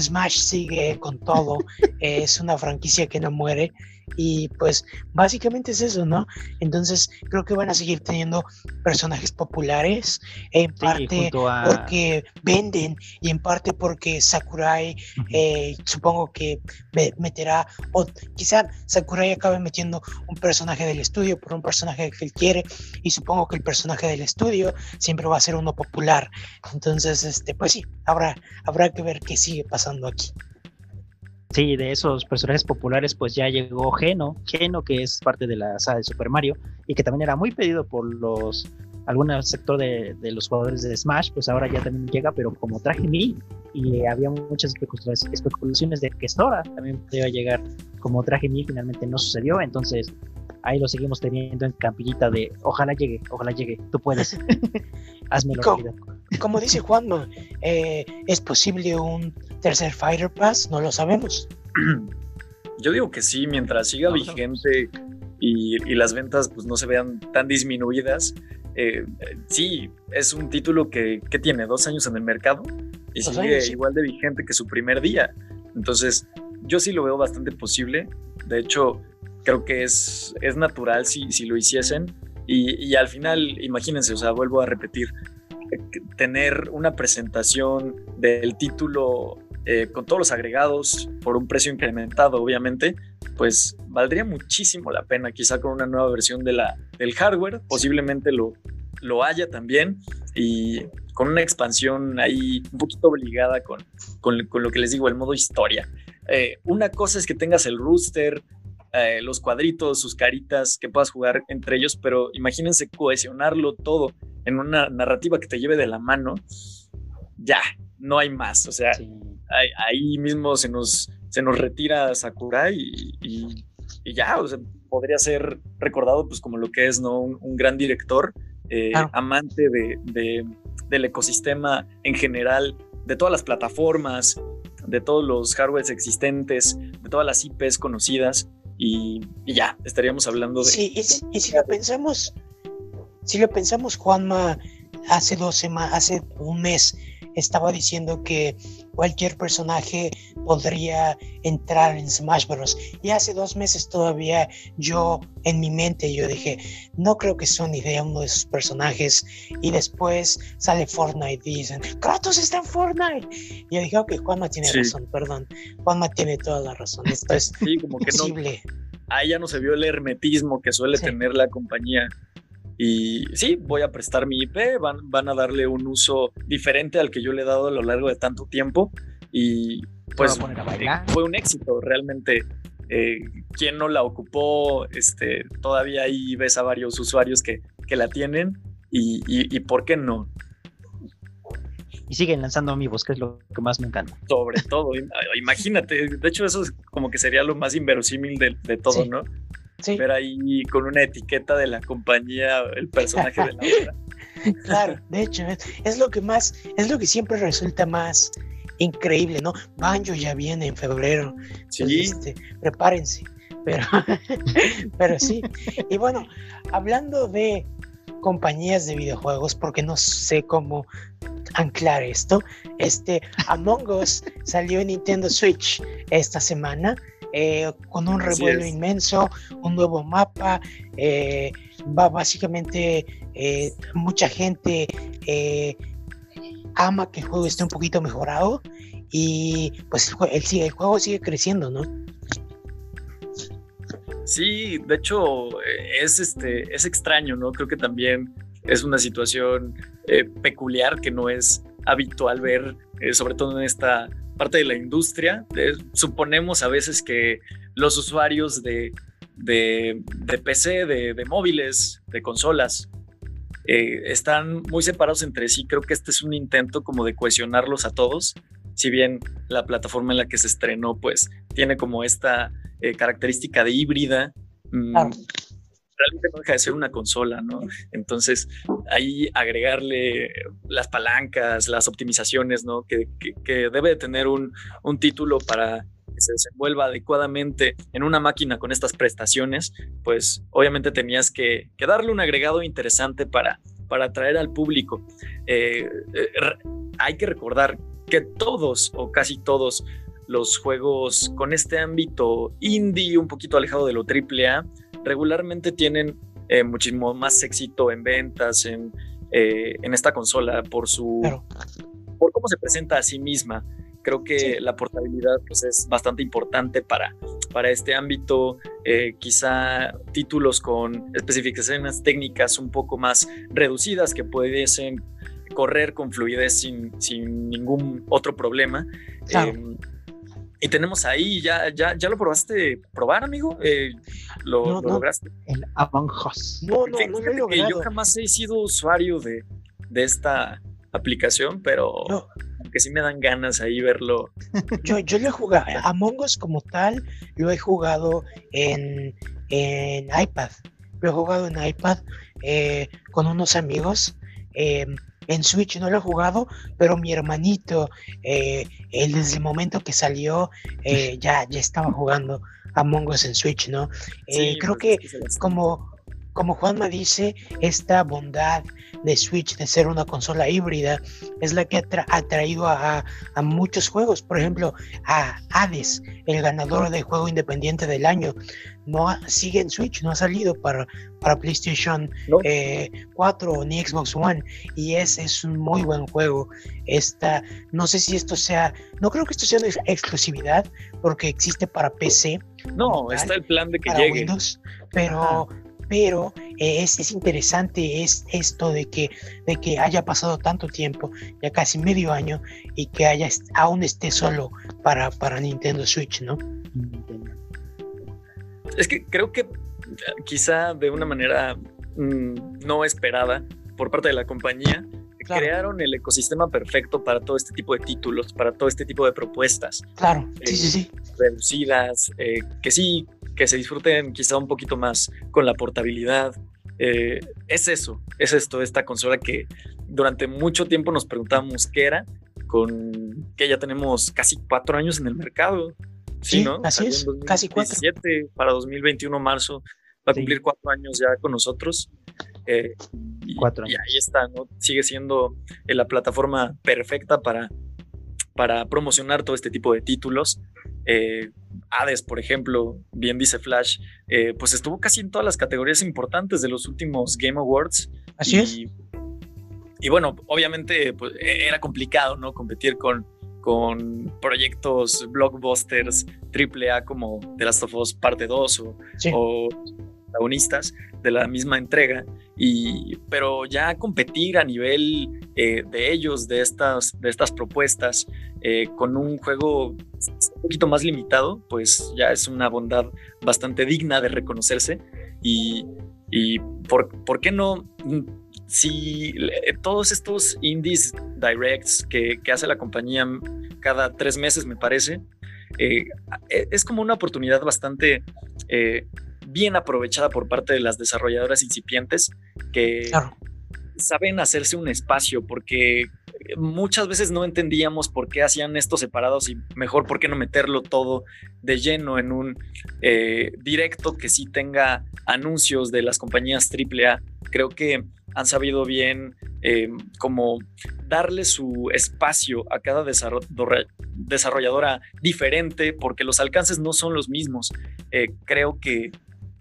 Smash sigue con todo, es una franquicia que no muere y pues básicamente es eso, ¿no? Entonces creo que van a seguir teniendo personajes populares, en parte porque venden y en parte porque Sakurai eh, supongo que meterá, o quizá Sakurai acabe metiendo un personaje del estudio por un personaje que él quiere y supongo que el personaje del estudio siempre va a ser uno popular. Entonces, este, pues sí, habrá, habrá que ver qué sigue pasando aquí. Sí, de esos personajes populares, pues ya llegó Geno, Geno que es parte de la saga de Super Mario y que también era muy pedido por los algún sector de, los jugadores de Smash, pues ahora ya también llega, pero como traje mí y había muchas especulaciones de que Sora también podía llegar como traje mí, finalmente no sucedió, entonces ahí lo seguimos teniendo en campillita de ojalá llegue, ojalá llegue, tú puedes, hazmelo como, como dice Juanma, eh, ¿es posible un tercer Fighter Pass? No lo sabemos. Yo digo que sí, mientras siga vigente y, las ventas pues no se vean tan disminuidas. Eh, sí, es un título que, tiene dos años en el mercado y sigue igual de vigente que su primer día. Entonces, yo sí lo veo bastante posible. De hecho, creo que es, es natural si, si lo hiciesen. Y, y, al final, imagínense, o sea, vuelvo a repetir, tener una presentación del título eh, con todos los agregados por un precio incrementado, obviamente, pues valdría muchísimo la pena, quizá con una nueva versión de la, del hardware, posiblemente lo, lo haya también, y con una expansión ahí un poquito obligada con, con, lo que les digo, el modo historia. Eh, una cosa es que tengas el rooster, eh, los cuadritos, sus caritas, que puedas jugar entre ellos, pero imagínense cohesionarlo todo en una narrativa que te lleve de la mano, ya, no hay más. O sea, ahí, mismo se nos, se nos retira Sakurai y, ya, o sea, podría ser recordado pues como lo que es, ¿no? Un, gran director, eh, amante de, del ecosistema en general, de todas las plataformas, de todos los hardwares existentes, de todas las IPs conocidas y, ya, estaríamos hablando de... Sí, y, y si lo pensamos, si lo pensamos, Juanma, hace dos semanas, hace un mes, estaba diciendo que cualquier personaje podría entrar en Smash Bros. Y hace dos meses todavía yo en mi mente yo dije, no creo que sea una idea uno de sus personajes. Y después sale Fortnite y dicen, Kratos está en Fortnite. Y yo dije, ok, Juanma tiene razón, perdón. Juanma tiene toda la razón. Esto es sí, como que ahí ya no se vio el hermetismo que suele tener la compañía. Y sí, voy a prestar mi IP, van, van a darle un uso diferente al que yo le he dado a lo largo de tanto tiempo. Y pues fue un éxito realmente. Eh, quien no la ocupó, este, todavía ahí ves a varios usuarios que, que la tienen y, y, por qué no. Y siguen lanzando amigos, que es lo que más me encanta. Sobre todo, imagínate, de hecho eso es como que sería lo más inverosímil de, de todo, ¿no? Ver ahí con una etiqueta de la compañía el personaje de la obra. Claro, de hecho, es, lo que más, es lo que siempre resulta más increíble, ¿no? Banjo ya viene en febrero. Sí. Este, prepárense. Pero, pero sí. Y bueno, hablando de compañías de videojuegos, porque no sé cómo anclar esto. Este Among Us salió en Nintendo Switch esta semana eh, con un revuelo inmenso, un nuevo mapa, eh, va básicamente eh, mucha gente ama que el juego esté un poquito mejorado y pues el, el juego sigue creciendo, ¿no? Sí, de hecho es este es extraño, ¿no? Creo que también es una situación peculiar que no es habitual ver, sobre todo en esta parte de la industria. suponemos a veces que los usuarios de, de, PC, de, móviles, de consolas, eh, están muy separados entre sí. Creo que este es un intento como de cohesionarlos a todos. Si bien la plataforma en la que se estrenó, pues tiene como esta eh, característica de híbrida. Mm, realmente no deja de ser una consola, ¿no? Entonces, ahí agregarle las palancas, las optimizaciones, ¿no? Que, debe de tener un, título para que se desenvuelva adecuadamente en una máquina con estas prestaciones, pues obviamente tenías que, darle un agregado interesante para, para atraer al público. Eh, eh, hay que recordar que todos o casi todos los juegos con este ámbito indie, un poquito alejado de lo triple A, regularmente tienen eh, muchísimo más éxito en ventas, en, eh, en esta consola, por su. por cómo se presenta a sí misma. Creo que la portabilidad pues, es bastante importante para, para este ámbito. Eh, quizá títulos con especificaciones técnicas un poco más reducidas que pudiesen correr con fluidez sin, sin ningún otro problema. Em, y tenemos ahí, ya, ya, ya lo probaste probar, amigo. Eh, lo, lograste. El Among Us. No, no, no, no que yo jamás he sido usuario de, de esta aplicación, pero aunque sí me dan ganas ahí verlo. Yo, yo lo he jugado, Among Us como tal, lo he jugado en, en iPad. Lo he jugado en iPad eh, con unos amigos. Eh, en Switch no lo he jugado, pero mi hermanito, eh, él desde el momento que salió, eh, ya, ya estaba jugando Among Us en Switch, ¿no? Eh, Sí, creo pues, que como, como Juanma dice, esta bondad de Switch de ser una consola híbrida es la que ha tra- ha traído a, a muchos juegos. Por ejemplo, a Hades, el ganador de juego independiente del año, no ha- sigue en Switch, no ha salido para, para PlayStation No. eh, 4 ni Xbox One. Y ese es un muy buen juego. Esta, no sé si esto sea, no creo que esto sea una ex- exclusividad, porque existe para PC No, está el plan de que para llegue. Windows, pero, pero eh, es, es interesante es esto de que, de que haya pasado tanto tiempo, ya casi medio año, y que haya est- aún esté solo para, para Nintendo Switch, ¿no? Es que creo que eh, quizá de una manera mm, no esperada por parte de la compañía, Claro. crearon el ecosistema perfecto para todo este tipo de títulos, para todo este tipo de propuestas Claro, sí, sí, sí. reducidas, eh, que sí, que se disfruten quizá un poquito más con la portabilidad. Eh, es eso, es esto, esta consola que durante mucho tiempo nos preguntamos qué era, con que ya tenemos casi cuatro años en el mercado. Sí, Sí, ¿no? así es, casi cuatro. 2017, para 2021 marzo, va a Sí. cumplir cuatro años ya con nosotros. Eh, y, Cuatro y años. ahí está, ¿no? Sigue siendo eh, la plataforma perfecta para, para promocionar todo este tipo de títulos. Eh, Hades, por ejemplo, bien dice Flash, eh, pues estuvo casi en todas las categorías importantes de los últimos Game Awards. Así y, es. Y bueno, obviamente pues, e- era complicado, ¿no? Competir con, con proyectos blockbusters AAA como The Last of Us Parte 2 o, Sí. o protagonistas de la misma entrega. Y, pero ya competir a nivel eh, de ellos, de estas, de estas propuestas, eh, con un juego un poquito más limitado, pues ya es una bondad bastante digna de reconocerse. Y, y por, ¿por qué no? Si eh, todos estos indies directs que, que hace la compañía cada tres meses, me parece, eh, e- es como una oportunidad bastante eh, bien aprovechada por parte de las desarrolladoras incipientes que Claro. saben hacerse un espacio porque muchas veces no entendíamos por qué hacían esto separados y mejor por qué no meterlo todo de lleno en un eh, directo que sí tenga anuncios de las compañías AAA. Creo que han sabido bien eh, como darle su espacio a cada desarro- desarrolladora diferente porque los alcances no son los mismos. Eh, creo que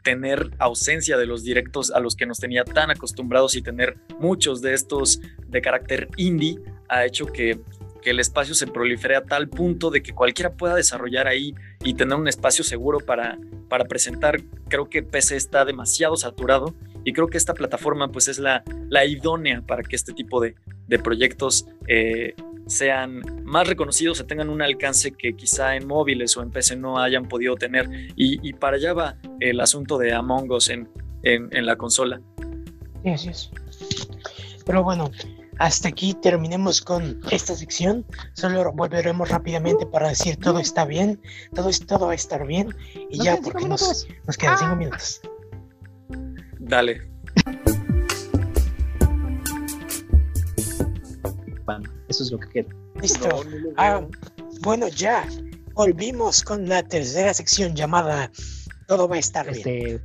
tener ausencia de los directos a los que nos tenía tan acostumbrados y tener muchos de estos de carácter indie ha hecho que, que el espacio se prolifere a tal punto de que cualquiera pueda desarrollar ahí y tener un espacio seguro para, para presentar. Creo que PC está demasiado saturado y creo que esta plataforma pues es la, la idónea para que este tipo de, de proyectos eh, sean más reconocidos, o tengan un alcance que quizá en móviles o en PC no hayan podido tener. Y, para allá va el asunto de Among Us en, en, en la consola. Sí, así es. Pero bueno, hasta aquí terminemos con esta sección. Solo volveremos rápidamente para decir todo está bien, todo, es, todo va a estar bien. Y Nos ya, porque nos, nos quedan cinco Ah. minutos. Dale. Bueno, eso es lo que queda. Listo. No, no lo Ah, bueno, ya volvimos con la tercera sección llamada Todo va a estar bien.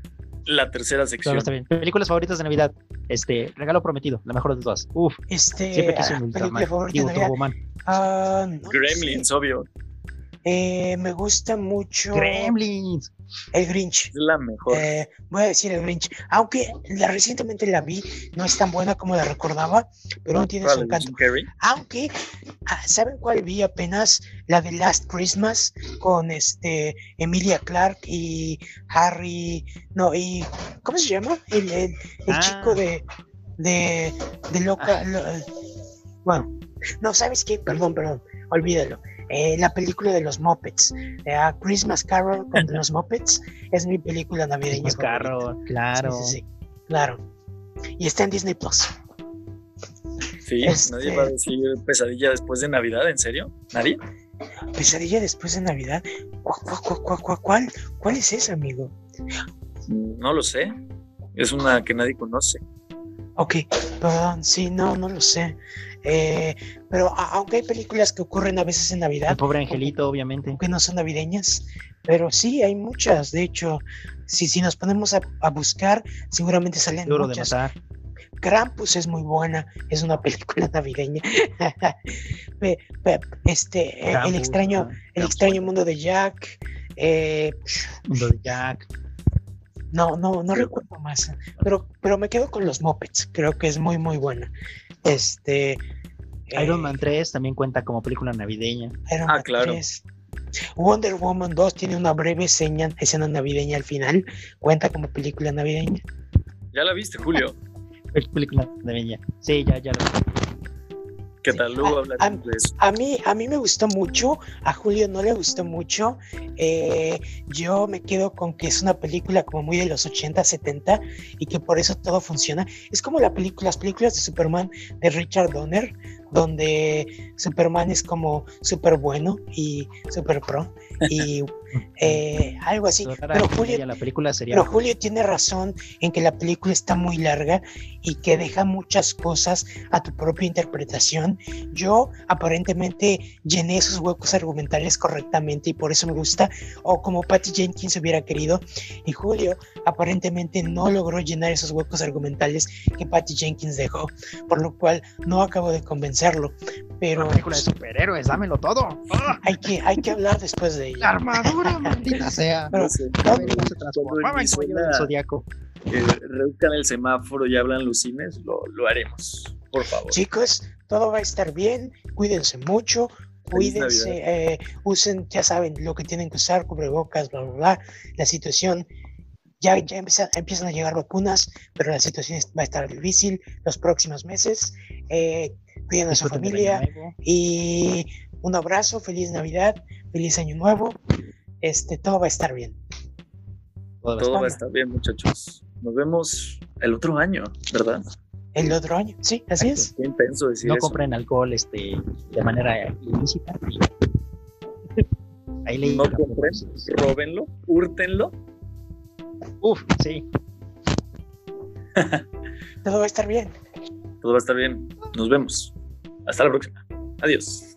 La tercera sección. está bien. Películas favoritas de Navidad. Este, regalo prometido, la mejor de todas. Uf, Este, siempre quise ah, un película Ultraman. Digo. Turboman. Ah, no Gremlins, sé. obvio. Eh, me gusta mucho Gremlins. El Grinch. Es la mejor. Eh, voy a decir el Grinch, aunque la, recientemente la vi, no es tan buena como la recordaba, pero no tiene su ¿Cuál, de encanto. Aunque, ah, ¿saben cuál vi apenas? La de Last Christmas con este Emilia Clark y Harry, no, y ¿cómo se llama? El, el- el Ah. chico de de, de loca. lo- eh, bueno, no, ¿sabes qué? Perdón, perdón, olvídalo. Eh, la película de los Muppets, eh, A Christmas Carol con los Muppets, es mi película navideña. Christmas. Carol, claro. Sí, sí, sí, claro. Y está en Disney Plus. Sí, Este- nadie va a decir pesadilla después de Navidad, ¿en serio? ¿Nadie? Pesadilla después de Navidad. ¿Cu- cu- cu- cu- cu- ¿Cuál, cuál es esa, amigo? No lo sé. Es una que nadie conoce. Ok, perdón, sí, no, no lo sé. Eh, pero aunque hay películas que ocurren a veces en Navidad, El pobre angelito, obviamente. aunque no son navideñas, Pero sí, hay muchas. De hecho, si, si nos ponemos a, a buscar, seguramente salen Duro de muchas. matar. Krampus es muy buena, es una película navideña. Este, eh, el extraño, el extraño mundo de Jack. eh, Mundo de Jack. no, no, no recuerdo más, pero, pero me quedo con los Muppets. Creo que es muy, muy buena. Este. Iron eh, Man 3 también cuenta como película navideña. Iron Ah, Man claro. 3. Wonder Woman 2 tiene una breve escena, escena navideña al final. Cuenta como película navideña. ¿Ya la viste, Julio? Es película navideña. Sí, ya, ya. lo- ¿Qué tal? Luego. A mí, a mí me gustó mucho, a Julio no le gustó mucho. eh, yo me quedo con que es una película como muy de los 80, 70 y que por eso todo funciona. Es como la película, las películas de Superman de Richard Donner, donde Superman es como súper bueno y súper pro y eh, algo así. Pero Julio, la película sería. pero Julio tiene razón en que la película está muy larga y que deja muchas cosas a tu propia interpretación. Yo aparentemente llené esos huecos argumentales correctamente y por eso me gusta, o como Patty Jenkins hubiera querido, y Julio aparentemente no logró llenar esos huecos argumentales que Patty Jenkins dejó, por lo cual no acabo de convencerlo, pero Una película de superhéroes, dámelo todo. Hay que, hay que hablar después de La ella. armadura, maldita sea. Pero- No sé. A ver, ¿cómo se transformaba en del Zodiaco. que reduzcan el semáforo y hablan los cines, lo, lo haremos, por favor. Chicos, todo va a estar bien, cuídense mucho, cuídense, eh, usen, ya saben lo que tienen que usar, cubrebocas, bla, bla, bla. La situación, ya, ya empiezan, empiezan a llegar vacunas, pero la situación va a estar difícil los próximos meses. Eh, cuiden a su familia y un abrazo, feliz Navidad, feliz Año Nuevo. Este, todo va a estar bien. Todo va a Todo va a España. estar bien, muchachos. Nos vemos el otro año, ¿verdad? El otro año, sí, así es. Qué intenso decir no eso. compren alcohol este, de manera ilícita. Ahí leí. No compren, róbenlo, húrtenlo. Uf, sí. Todo va a estar bien. Todo va a estar bien. Nos vemos. Hasta la próxima. Adiós.